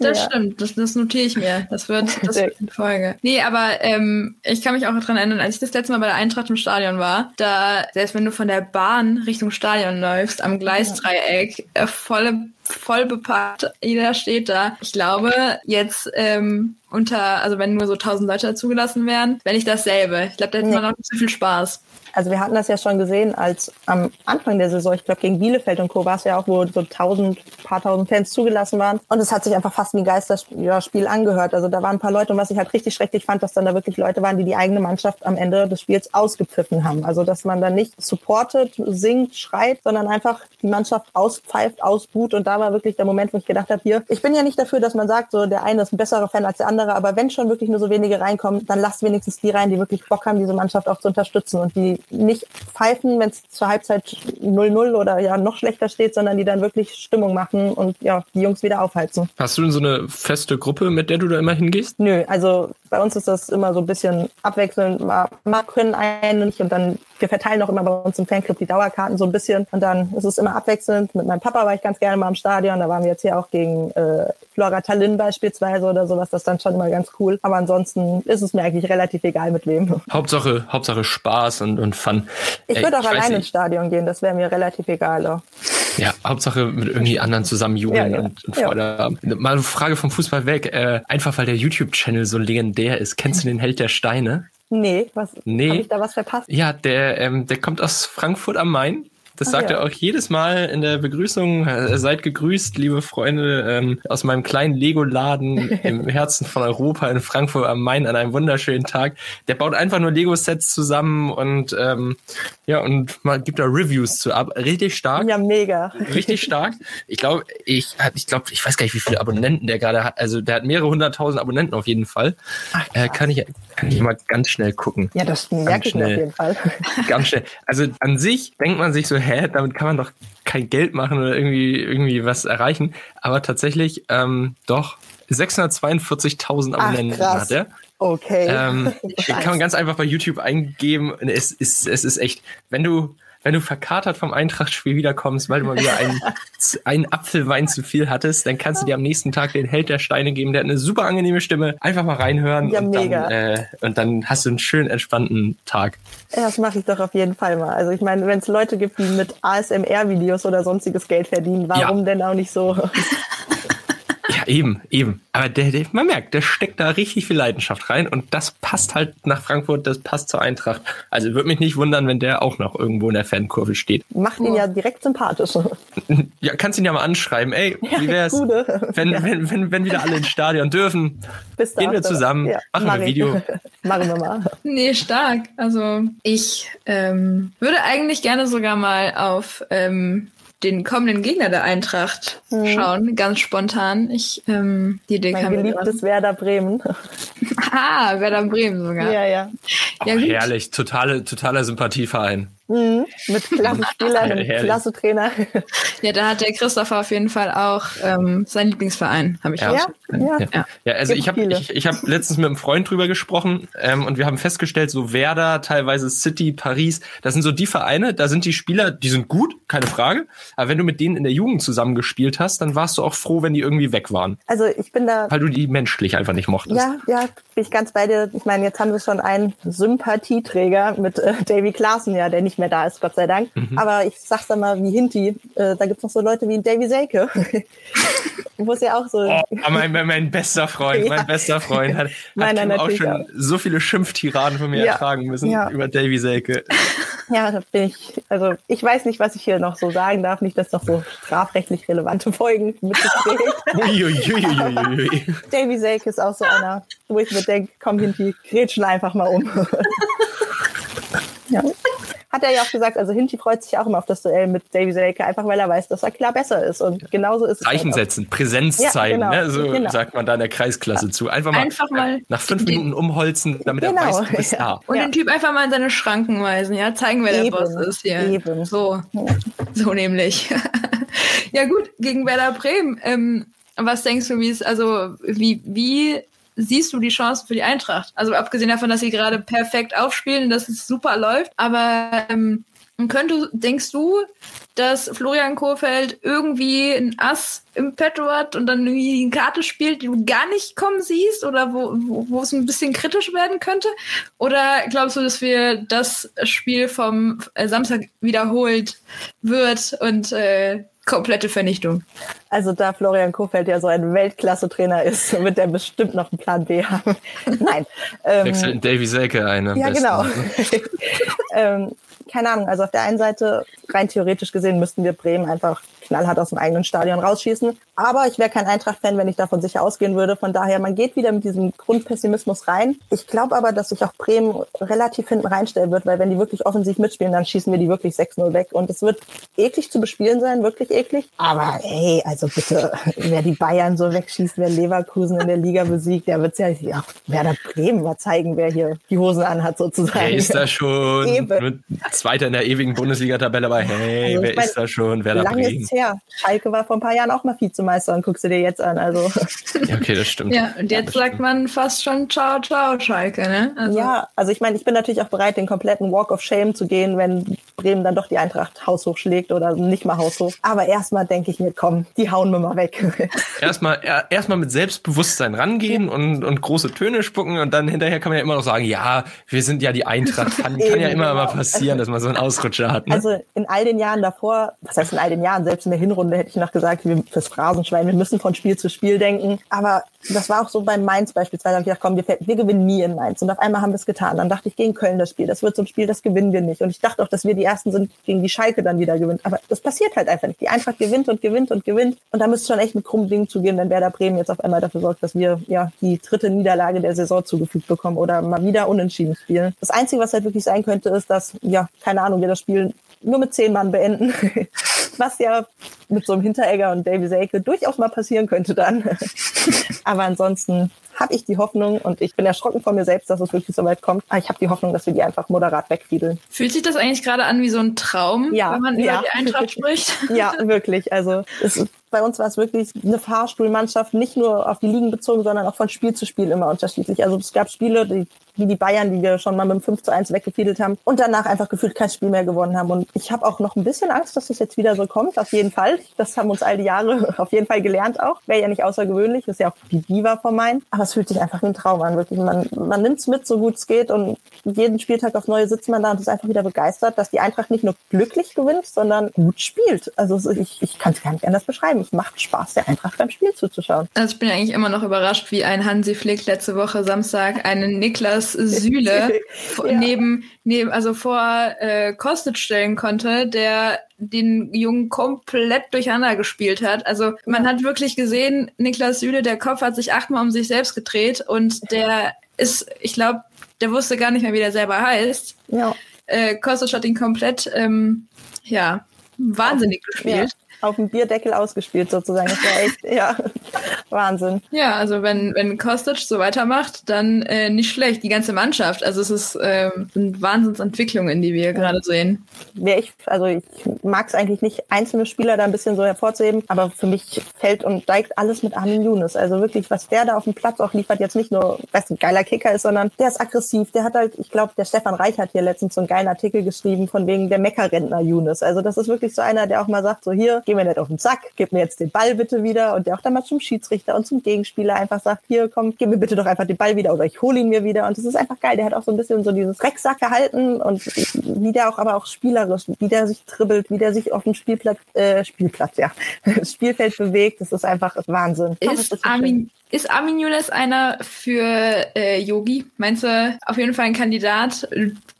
Das ja. stimmt, das, das notiere ich mir. Das wird, *laughs* das wird eine Folge. Nee, aber ähm, ich kann mich auch daran erinnern, als ich das letzte Mal bei der Eintracht im Stadion war, da, selbst wenn du von der Bahn Richtung Stadion läufst, am Gleisdreieck, äh, volle voll bepackt. Jeder steht da. Ich glaube, jetzt ähm, unter, also wenn nur so 1000 Leute zugelassen wären, wenn ich dasselbe. Ich glaube, da hätte man noch nicht so viel Spaß. Also wir hatten das ja schon gesehen, als am Anfang der Saison, ich glaube gegen Bielefeld und Co. war es ja auch, wo so tausend, paar tausend Fans zugelassen waren. Und es hat sich einfach fast wie ein Geisterspiel angehört. Also da waren ein paar Leute und was ich halt richtig schrecklich fand, dass dann da wirklich Leute waren, die die eigene Mannschaft am Ende des Spiels ausgepfiffen haben. Also dass man dann nicht supportet, singt, schreit, sondern einfach die Mannschaft auspfeift, ausbuht. Und da war wirklich der Moment, wo ich gedacht habe, hier, ich bin ja nicht dafür, dass man sagt, so der eine ist ein besserer Fan als der andere, aber wenn schon wirklich nur so wenige reinkommen, dann lasst wenigstens die rein, die wirklich Bock haben, diese Mannschaft auch zu unterstützen und die nicht pfeifen, wenn es zur Halbzeit 0-0 oder ja noch schlechter steht, sondern die dann wirklich Stimmung machen und ja, die Jungs wieder aufheizen. Hast du denn so eine feste Gruppe, mit der du da immer hingehst? Nö, also bei uns ist das immer so ein bisschen abwechselnd. Mal, mal können einen nicht und dann, wir verteilen auch immer bei uns im Fanclub die Dauerkarten so ein bisschen und dann ist es immer abwechselnd. Mit meinem Papa war ich ganz gerne mal im Stadion, da waren wir jetzt hier auch gegen äh, Flora Tallinn beispielsweise oder sowas, das ist dann schon immer ganz cool. Aber ansonsten ist es mir eigentlich relativ egal mit wem. Hauptsache, Hauptsache Spaß und, und Fun. Ich würde auch allein ins Stadion gehen, das wäre mir relativ egal. Auch. Ja, Hauptsache mit irgendwie anderen zusammen jubeln ja, ja. und, und Freude ja. haben. Mal eine Frage vom Fußball weg. Äh, einfach weil der YouTube-Channel so legendär ist. Kennst du den Held der Steine? Nee, was? Nee. Habe ich da was verpasst? Ja, der, ähm, der kommt aus Frankfurt am Main das Ach, sagt ja. er auch jedes Mal in der Begrüßung. Äh, seid gegrüßt, liebe Freunde, ähm, aus meinem kleinen Lego-Laden im *laughs* Herzen von Europa in Frankfurt am Main an einem wunderschönen Tag. Der baut einfach nur Lego-Sets zusammen und ähm, ja, und man gibt da Reviews zu ab. Richtig stark. Ja, mega. Richtig stark. Ich glaube, ich, ich glaube, ich weiß gar nicht, wie viele Abonnenten der gerade hat. Also der hat mehrere hunderttausend Abonnenten auf jeden Fall. Ach, äh, kann ich kann ich mal ganz schnell gucken. Ja, das merke ich auf jeden Fall. Ganz schnell. Also an sich denkt man sich so, hey, hä, damit kann man doch kein Geld machen oder irgendwie, irgendwie was erreichen. Aber tatsächlich, ähm, doch, 642.000 Abonnenten Ach, hat er. Okay. Ähm, *laughs* kann man ganz einfach bei YouTube eingeben. Es ist, es ist echt, wenn du, wenn du verkatert vom Eintrachtspiel wiederkommst, weil du mal wieder einen, *laughs* einen Apfelwein zu viel hattest, dann kannst du dir am nächsten Tag den Held der Steine geben. Der hat eine super angenehme Stimme. Einfach mal reinhören Ja, und, mega. dann, äh, und dann hast du einen schönen entspannten Tag. Ja, das mache ich doch auf jeden Fall mal. Also ich meine, wenn es Leute gibt, die mit ASMR-Videos oder sonstiges Geld verdienen, warum Ja. denn auch nicht so? *laughs* Eben, eben. Aber der, der, man merkt, der steckt da richtig viel Leidenschaft rein und das passt halt nach Frankfurt, das passt zur Eintracht. Also würde mich nicht wundern, wenn der auch noch irgendwo in der Fankurve steht. Macht ihn ja direkt sympathisch. *laughs* Ja, kannst ihn ja mal anschreiben. Ey, wie wär's, wenn, Ja. wenn, wenn, wenn wieder alle ins Stadion dürfen? Bist du Gehen wir zusammen, Ja, machen mach wir ein. Video. *laughs* machen wir mal. Nee, stark. Also ich ähm, würde eigentlich gerne sogar mal auf ähm, den kommenden Gegner der Eintracht schauen, ganz spontan. Ich, ähm, die Idee Mein kam mir geliebtes Werder Bremen. *laughs* Ah, Werder Bremen sogar. Ja, ja. Ja, Oh, gut. herrlich, totale, totaler Sympathieverein. Mhm. Mit *laughs* klasse Spielern, Herrlich. klasse Trainer. Ja, da hat der Christopher auf jeden Fall auch ähm, seinen Lieblingsverein, habe ich Ja. Ja, ja. Ja, ja also Gibt ich habe ich, ich hab letztens mit einem Freund drüber gesprochen ähm, und wir haben festgestellt, so Werder, teilweise City, Paris, das sind so die Vereine, da sind die Spieler, die sind gut, keine Frage, aber wenn du mit denen in der Jugend zusammengespielt hast, dann warst du auch froh, wenn die irgendwie weg waren, Also ich bin da weil du die menschlich einfach nicht mochtest. Ja, ja, bin ich ganz bei dir. Ich meine, jetzt haben wir schon einen Sympathieträger mit äh, Davy Klaassen, ja, der nicht mehr da ist, Gott sei Dank. Mhm. Aber ich sag's dann mal wie Hinti, äh, da gibt's noch so Leute wie Davy Selke. *laughs* Wo es ja auch so. Oh, mein, mein, mein bester Freund, *laughs* Ja. mein bester Freund hat, *laughs* hat Meiner Kim auch schon auch. so viele Schimpftiraden von mir Ja. ertragen müssen Ja. über Davy Selke. Ja, da bin ich, also ich weiß nicht, was ich hier noch so sagen darf, nicht, dass noch so strafrechtlich relevante Folgen. Uiuiuiuiui. Davy Selke ist auch so einer, wo ich mir denke, komm Hinti, grätschen einfach mal um. Ja. Hat er ja auch gesagt, also Hinti freut sich auch immer auf das Duell mit Davy Selke, einfach weil er weiß, dass er klar besser ist. Und genauso ist es. Zeichen halt setzen, Präsenz Ja, zeigen, genau, ne? so genau. sagt man da in der Kreisklasse zu. Einfach mal, Einfach mal nach fünf Minuten umholzen, damit Genau, er weiß, du bist ja. da. Und Ja. den Typ einfach mal in seine Schranken weisen, ja, zeigen, wer der Eben, Boss ist hier. eben. So, so nämlich. *laughs* ja gut, gegen Werder Bremen. Ähm, was denkst du, wie es, also wie, wie siehst du die Chancen für die Eintracht? Also abgesehen davon, dass sie gerade perfekt aufspielen, dass es super läuft, aber ähm, könnte, denkst du, dass Florian Kohfeldt irgendwie ein Ass im Petto hat und dann irgendwie eine Karte spielt, die du gar nicht kommen siehst oder wo, wo, wo es ein bisschen kritisch werden könnte? Oder glaubst du, dass wir das Spiel vom äh, Samstag wiederholt wird und äh, komplette Vernichtung? Also da Florian Kofeld ja so ein Weltklasse-Trainer ist, *laughs* wird er bestimmt noch einen Plan B haben. *laughs* Nein. Ähm, Wechselt Davy Selke ein. Ja, besten. genau. *laughs* ähm, keine Ahnung, also auf der einen Seite, rein theoretisch gesehen, müssten wir Bremen einfach knallhart aus dem eigenen Stadion rausschießen. Aber ich wäre kein Eintracht-Fan, wenn ich davon sicher ausgehen würde. Von daher, man geht wieder mit diesem Grundpessimismus rein. Ich glaube aber, dass sich auch Bremen relativ hinten reinstellen wird, weil wenn die wirklich offensiv mitspielen, dann schießen wir die wirklich 6-0 weg. Und es wird eklig zu bespielen sein, wirklich eklig. Aber hey, also bitte, *laughs* wer die Bayern so wegschießt, wer Leverkusen in der Liga besiegt, der wird ja, ja Werder Bremen mal zeigen, wer hier die Hosen anhat sozusagen. Wer ist da schon? *laughs* Eben. Zweiter in der ewigen Bundesliga-Tabelle, aber hey, Also, wer mein, ist da schon? Wer da Lange Bremen? ist her. Schalke war vor ein paar Jahren auch mal Vizemeister und guckst du dir jetzt an. Also *laughs* Ja, okay, das stimmt. Ja, und jetzt das sagt stimmt. man fast schon Ciao, Ciao, Schalke, ne? Also, ja, also ich meine, ich bin natürlich auch bereit, den kompletten Walk of Shame zu gehen, wenn Bremen dann doch die Eintracht haushoch schlägt oder nicht mal haushoch. Aber erstmal denke ich mir, komm, die hauen wir mal weg. *laughs* Erstmal er- erstmal mit Selbstbewusstsein rangehen und, und große Töne spucken und dann hinterher kann man ja immer noch sagen, ja, wir sind ja die Eintracht. Kann, kann ja immer mal genau. passieren, dass man so einen Ausrutscher hat. Ne? Also in all den Jahren davor, was heißt in all den Jahren, selbst in der Hinrunde hätte ich noch gesagt, wir fürs Phrasenschwein, wir müssen von Spiel zu Spiel denken. Aber das war auch so beim Mainz beispielsweise, habe ich gedacht, komm, wir, wir gewinnen nie in Mainz. Und auf einmal haben wir es getan. Dann dachte ich, gegen Köln das Spiel, das wird so ein Spiel, das gewinnen wir nicht. Und ich dachte auch, dass wir die Ersten sind, gegen die Schalke dann wieder gewinnt. Aber das passiert halt einfach nicht. Die Eintracht gewinnt und gewinnt und gewinnt. Und da müsste schon echt mit krummen Dingen zugehen, wenn Werder Bremen jetzt auf einmal dafür sorgt, dass wir ja die dritte Niederlage der Saison zugefügt bekommen oder mal wieder unentschieden spielen. Das Einzige, was halt wirklich sein könnte, ist, dass, ja, keine Ahnung, wir das Spiel nur mit zehn Mann beenden. *laughs* Was ja mit so einem Hinteregger und Davy Selke durchaus mal passieren könnte dann. *laughs* Aber ansonsten habe ich die Hoffnung und ich bin erschrocken von mir selbst, dass es wirklich so weit kommt. Aber ich habe die Hoffnung, dass wir die einfach moderat wegfiedeln. Fühlt sich das eigentlich gerade an wie so ein Traum, ja, wenn man über ja. die Eintracht *laughs* spricht? Ja, wirklich. Also es bei uns war es wirklich eine Fahrstuhlmannschaft, nicht nur auf die Ligen bezogen, sondern auch von Spiel zu Spiel immer unterschiedlich. Also es gab Spiele, die, wie die Bayern, die wir schon mal mit dem 5 zu 1 weggefiedelt haben und danach einfach gefühlt kein Spiel mehr gewonnen haben. Und ich habe auch noch ein bisschen Angst, dass das jetzt wieder so kommt, auf jeden Fall. Das haben uns all die Jahre *laughs* auf jeden Fall gelernt auch. Wäre ja nicht außergewöhnlich, ist ja auch die Diva von meinen. Aber es fühlt sich einfach wie ein Traum an, wirklich. Man, man nimmt es mit, so gut es geht und jeden Spieltag auf neue sitzt man da und ist einfach wieder begeistert, dass die Eintracht nicht nur glücklich gewinnt, sondern gut spielt. Also ich, ich kann es gar nicht anders beschreiben. Es macht Spaß, der Eintracht beim Spiel zuzuschauen. Also ich bin eigentlich immer noch überrascht, wie ein Hansi Flick letzte Woche Samstag einen Niklas Süle *laughs* ja. neben, neben, also vor äh, Kostic stellen konnte, der den Jungen komplett durcheinander gespielt hat. Also man hat wirklich gesehen, Niklas Süle, der Kopf hat sich achtmal um sich selbst gedreht und der ist, ich glaube, der wusste gar nicht mehr, wie der selber heißt. Ja. Äh, Kostic hat ihn komplett, ähm, ja, wahnsinnig gespielt. Auf dem Bierdeckel ausgespielt sozusagen. Das war echt, ja, Wahnsinn. Ja, also wenn, wenn Kostic so weitermacht, dann äh, nicht schlecht. Die ganze Mannschaft. Also es ist, äh, sind Wahnsinnsentwicklungen, die wir ja. gerade sehen. Wer ich, also ich mag es eigentlich nicht, einzelne Spieler da ein bisschen so hervorzuheben, aber für mich fällt und steigt alles mit Armin Younes. Also wirklich, was der da auf dem Platz auch liefert, jetzt nicht nur, was ein geiler Kicker ist, sondern der ist aggressiv. Der hat halt, ich glaube, der Stefan Reich hat hier letztens so einen geilen Artikel geschrieben von wegen der Meckerrentner Younes. Also das ist wirklich so einer, der auch mal sagt, so hier, geh mir nicht auf den Sack, gib mir jetzt den Ball bitte wieder und der auch dann mal zum Schiedsrichter und zum Gegenspieler einfach sagt, hier komm, gib mir bitte doch einfach den Ball wieder oder ich hole ihn mir wieder und das ist einfach geil. Der hat auch so ein bisschen so dieses Drecksackverhalten und wie der auch aber auch spielerisch, wie der sich dribbelt, wie der sich auf dem Spielplatz, äh, Spielplatz, ja, *laughs* Spielfeld bewegt, das ist einfach Wahnsinn. Ist, ist Armin, ist Armin Younes einer für äh, Yogi? Meinst du auf jeden Fall ein Kandidat,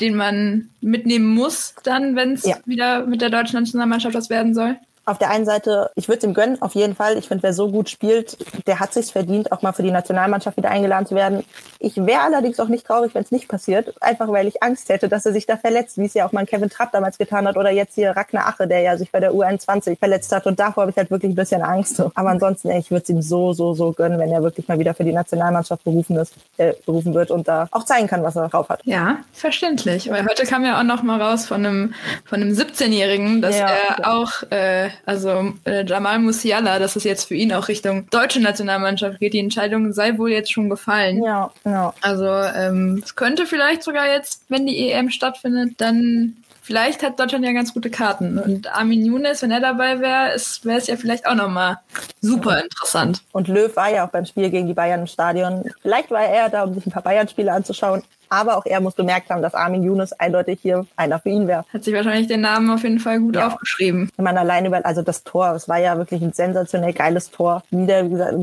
den man mitnehmen muss, dann, wenn es ja. wieder mit der deutschen Nationalmannschaft was werden soll? Auf der einen Seite, ich würde es ihm gönnen, auf jeden Fall. Ich finde, wer so gut spielt, der hat sich verdient, auch mal für die Nationalmannschaft wieder eingeladen zu werden. Ich wäre allerdings auch nicht traurig, wenn es nicht passiert, einfach weil ich Angst hätte, dass er sich da verletzt, wie es ja auch mal Kevin Trapp damals getan hat oder jetzt hier Ragnar Ache, der ja sich bei der U21 verletzt hat und davor habe ich halt wirklich ein bisschen Angst. Aber ansonsten, ey, ich würde es ihm so, so, so gönnen, wenn er wirklich mal wieder für die Nationalmannschaft berufen ist, äh, berufen wird und da auch zeigen kann, was er drauf hat. Ja, verständlich. Weil heute kam ja auch noch mal raus von einem, von einem 17-Jährigen, dass ja, er ja. auch äh, also äh, Jamal Musiala, dass es jetzt für ihn auch Richtung deutsche Nationalmannschaft geht. Die Entscheidung sei wohl jetzt schon gefallen. Ja, ja. Also ähm, es könnte vielleicht sogar jetzt, wenn die EM stattfindet, dann vielleicht hat Deutschland ja ganz gute Karten. Und Armin Younes, wenn er dabei wäre, wäre es ja vielleicht auch nochmal super interessant. Und Löw war ja auch beim Spiel gegen die Bayern im Stadion. Vielleicht war er da, um sich ein paar Bayern-Spiele anzuschauen. Aber auch er muss bemerkt haben, dass Armin Younes eindeutig hier einer für ihn wäre. Hat sich wahrscheinlich den Namen auf jeden Fall gut ja. aufgeschrieben. Wenn man allein über, also das Tor, es war ja wirklich ein sensationell geiles Tor. Wieder, wie gesagt,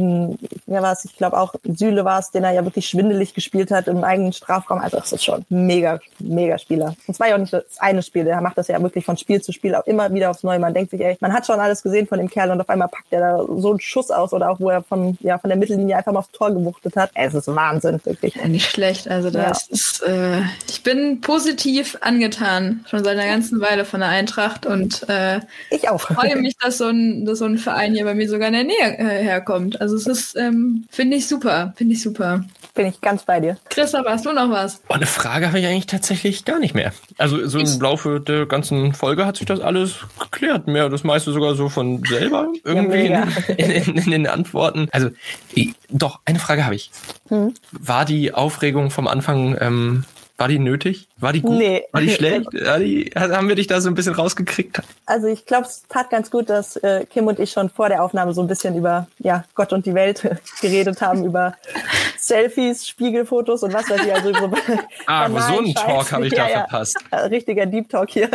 ja war es, ich glaube auch Süle war es, den er ja wirklich schwindelig gespielt hat im eigenen Strafraum. Also das ist schon mega, mega Spieler. Und es war ja auch nicht das eine Spiel, er macht das ja wirklich von Spiel zu Spiel auch immer wieder aufs Neue. Man denkt sich, ey, man hat schon alles gesehen von dem Kerl und auf einmal packt er da so einen Schuss aus oder auch wo er von, ja, von der Mittellinie einfach mal aufs Tor gewuchtet hat. Es ist Wahnsinn, wirklich. Ja, nicht schlecht. Also das ja. ist, äh, ich bin positiv angetan, schon seit einer ganzen Weile von der Eintracht und äh, ich auch. freue mich, dass so, ein, dass so ein Verein hier bei mir sogar in der Nähe äh, herkommt. Also es ist, ähm, finde ich super, finde ich super. Bin ich ganz bei dir. Christoph, hast du noch was? Oh, eine Frage habe ich eigentlich tatsächlich gar nicht mehr. Also so im Laufe der ganzen Folge hat sich das alles geklärt. Mehr das meiste sogar so von selber irgendwie ja, in, in, in, den Antworten. Also doch, eine Frage habe ich. Hm? War die Aufregung vom Anfang ähm, war die nötig? War die gut? Nee. War die schlecht? *laughs* War die, haben wir dich da so ein bisschen rausgekriegt? Also ich glaube, es tat ganz gut, dass äh, Kim und ich schon vor der Aufnahme so ein bisschen über ja, Gott und die Welt *laughs* geredet haben, über Selfies, Spiegelfotos und was weiß ich. Also so *laughs* ah, aber so einen Talk habe ich ja, da ja. verpasst. Richtiger Deep Talk hier.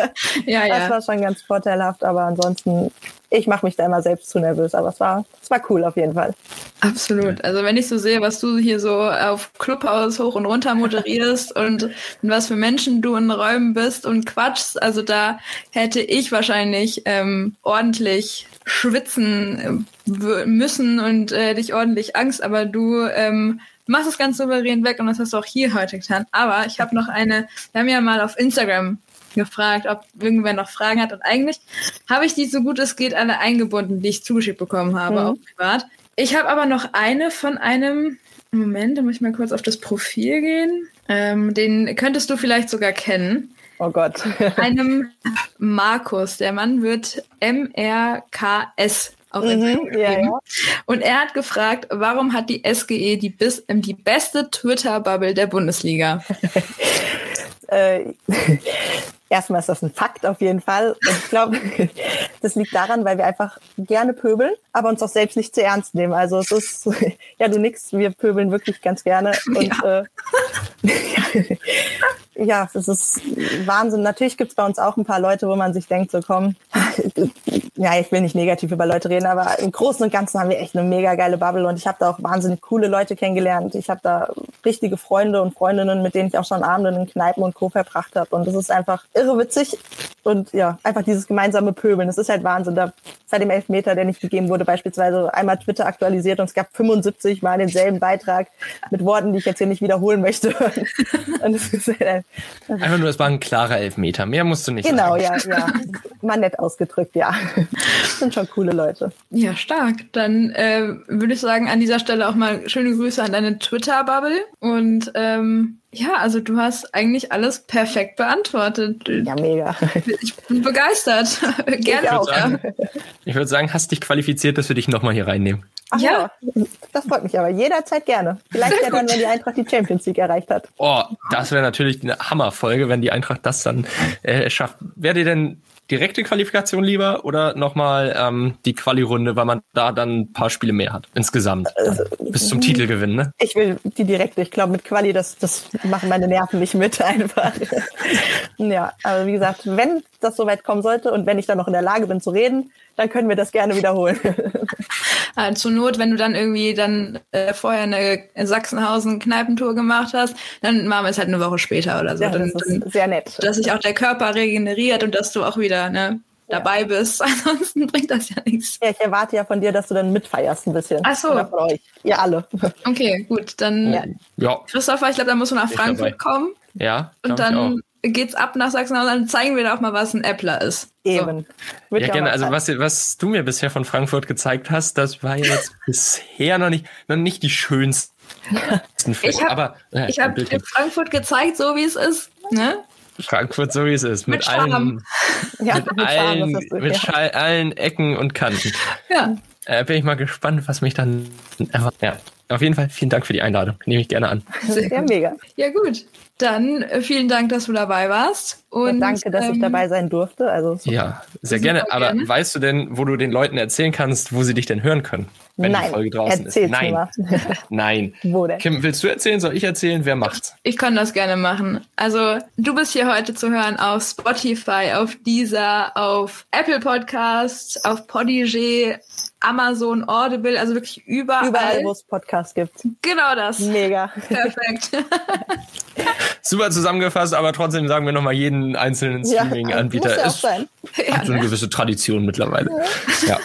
Ja, das ja. war schon ganz vorteilhaft, aber ansonsten ich mache mich da immer selbst zu nervös, aber es war, es war cool auf jeden Fall. Absolut. Also wenn ich so sehe, was du hier so auf Clubhaus hoch und runter moderierst *laughs* und was für Menschen du in Räumen bist und quatschst, also da hätte ich wahrscheinlich ähm, ordentlich schwitzen äh, müssen und äh, dich ordentlich Angst, aber du ähm, machst es ganz souverän weg und das hast du auch hier heute getan. Aber ich habe noch eine, wir haben ja mal auf Instagram gefragt, ob irgendwer noch Fragen hat. Und eigentlich habe ich die so gut es geht alle eingebunden, die ich zugeschickt bekommen habe, mhm. auch privat. Ich habe aber noch eine von einem. Moment, da muss ich mal kurz auf das Profil gehen. Ähm, den könntest du vielleicht sogar kennen. Oh Gott. *laughs* Einem Markus. Der Mann wird M-R-K-S auf Mhm, ja, ja. Und er hat gefragt, warum hat die SGE die, bis, ähm, die beste Twitter-Bubble der Bundesliga? *laughs* äh, erstmal ist das ein Fakt auf jeden Fall. Und ich glaube, *laughs* das liegt daran, weil wir einfach gerne pöbeln, aber uns auch selbst nicht zu ernst nehmen. Also es ist, *laughs* ja, du nix, wir pöbeln wirklich ganz gerne. Und Ja. Äh, *laughs* ja, das ist Wahnsinn. Natürlich gibt's bei uns auch ein paar Leute, wo man sich denkt, so komm, ja, ich will nicht negativ über Leute reden, aber im Großen und Ganzen haben wir echt eine mega geile Bubble und ich habe da auch wahnsinnig coole Leute kennengelernt. Ich habe da richtige Freunde und Freundinnen, mit denen ich auch schon Abende in Kneipen und Co. verbracht habe. Und das ist einfach irre witzig und ja, einfach dieses gemeinsame Pöbeln. Das ist halt Wahnsinn. Da seit dem Elfmeter, der nicht gegeben wurde, beispielsweise einmal Twitter aktualisiert und es gab 75 Mal denselben Beitrag mit Worten, die ich jetzt hier nicht wiederholen möchte. *laughs* Und es ist halt, Einfach nur, es war ein klarer Elfmeter. Mehr musst du nicht genau, sagen. ja, ja. Mal nett ausgedrückt, ja. Das sind schon coole Leute. Ja, stark. Dann äh, würde ich sagen, an dieser Stelle auch mal schöne Grüße an deine Twitter-Bubble. Und ähm, ja, also du hast eigentlich alles perfekt beantwortet. Ja, mega. Ich bin begeistert. *laughs* Gerne auch. auch. Ja. Ich würde sagen, hast dich qualifiziert, dass wir dich nochmal hier reinnehmen. Ach Ja. ja. das freut mich aber jederzeit gerne. Vielleicht ja dann, wenn die Eintracht die Champions League erreicht hat. Oh, das wäre natürlich eine Hammerfolge, wenn die Eintracht das dann äh, schafft. Wäre dir denn direkte Qualifikation lieber oder nochmal ähm, die Quali-Runde, weil man da dann ein paar Spiele mehr hat insgesamt? Bis zum Titelgewinn, ne? Ich will die direkte. Ich glaube, mit Quali, das, das machen meine Nerven nicht mit *laughs* einfach. ja, aber wie gesagt, wenn das soweit kommen sollte und wenn ich dann noch in der Lage bin zu reden, dann können wir das gerne wiederholen. *laughs* Äh, zur Not, wenn du dann irgendwie dann äh, vorher eine Sachsenhausen-Kneipentour gemacht hast, dann machen wir es halt eine Woche später oder so. ja, dann, das dann, ist sehr nett. dass sich auch der Körper regeneriert und dass du auch wieder ne, dabei bist. *laughs* Ansonsten bringt das ja nichts. Ja, ich erwarte ja von dir, dass du dann mitfeierst ein bisschen. Ach so. Oder von euch. Ihr alle. Okay, gut. Dann, Ja. Ja, Christopher, ich glaube, da musst du nach Frankfurt kommen ja. und glaub ich auch. dann geht's ab nach Sachsenhausen. Dann zeigen wir da auch mal, was ein Äppler ist. Eben. Wird Ja, gerne. Also was, was du mir bisher von Frankfurt gezeigt hast, das war jetzt *laughs* bisher noch nicht, noch nicht die schönsten Facts. Ich hab- aber äh, Ich habe ein Bild dir Frankfurt gezeigt, so wie es ist. Ne? Frankfurt so wie es ist, mit, Mit allen, *laughs* ja, mit, allen, ist- mit ja. Allen Ecken und Kanten. Ja. Äh, bin ich mal gespannt, was mich dann erwartet. Ja, auf jeden Fall vielen Dank für die Einladung. Nehme ich gerne an. Sehr ja, gut. mega. Ja, gut. Dann äh, vielen Dank, dass du dabei warst. Und, Ja, danke, dass ich ähm, dabei sein durfte. Also Ja, sehr Super gerne. Aber gerne. weißt du denn, wo du den Leuten erzählen kannst, wo sie dich denn hören können, wenn nein, die Folge draußen erzähl's ist? Nein, mal. *laughs* nein. Wo denn? Kim, willst du erzählen? Soll ich erzählen? Wer macht's? Ich kann das gerne machen. Also, du bist hier heute zu hören auf Spotify, auf Deezer, auf Apple Podcasts, auf Podigy, Amazon, Audible, also wirklich überall. Überall, wo es Podcasts gibt. Genau das. Mega. Perfekt. *laughs* *laughs* Super zusammengefasst, aber trotzdem sagen wir nochmal jeden einzelnen Ja, Streaming-Anbieter. muss ja auch ist sein. hat so eine gewisse Tradition mittlerweile. Ja.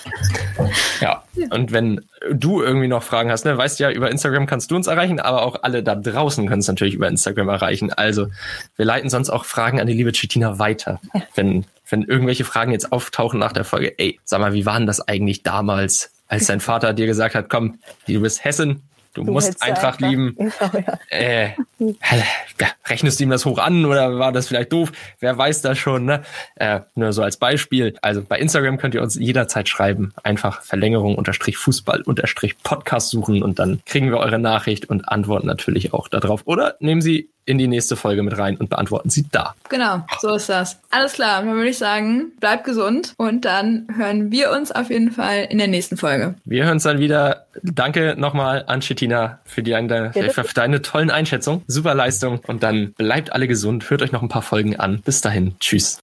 Ja. Und wenn du irgendwie noch Fragen hast, ne, weißt ja, über Instagram kannst du uns erreichen, aber auch alle da draußen können es natürlich über Instagram erreichen. Also wir leiten sonst auch Fragen an die liebe Chitina weiter. Wenn, wenn irgendwelche Fragen jetzt auftauchen nach der Folge, ey, sag mal, wie war denn das eigentlich damals, als dein Vater dir gesagt hat, komm, du bist Hessen, du, Du musst Eintracht einfach- lieben. *laughs* Genau, ja. Äh, ja, rechnest du ihm das hoch an oder war das vielleicht doof? Wer weiß das schon, ne? Äh, nur so als Beispiel. Also bei Instagram könnt ihr uns jederzeit schreiben. Einfach Verlängerung unterstrich Fußball unterstrich Podcast suchen und dann kriegen wir eure Nachricht und antworten natürlich auch darauf. Oder nehmen Sie in die nächste Folge mit rein und beantworten Sie da. Genau, so ist das. Alles klar, dann würde ich sagen, bleibt gesund und dann hören wir uns auf jeden Fall in der nächsten Folge. Wir hören uns dann wieder. Danke nochmal an Chitina für, die, deine, für deine tollen Einschätzungen. Super Leistung. Und dann bleibt alle gesund. Hört euch noch ein paar Folgen an. Bis dahin. Tschüss.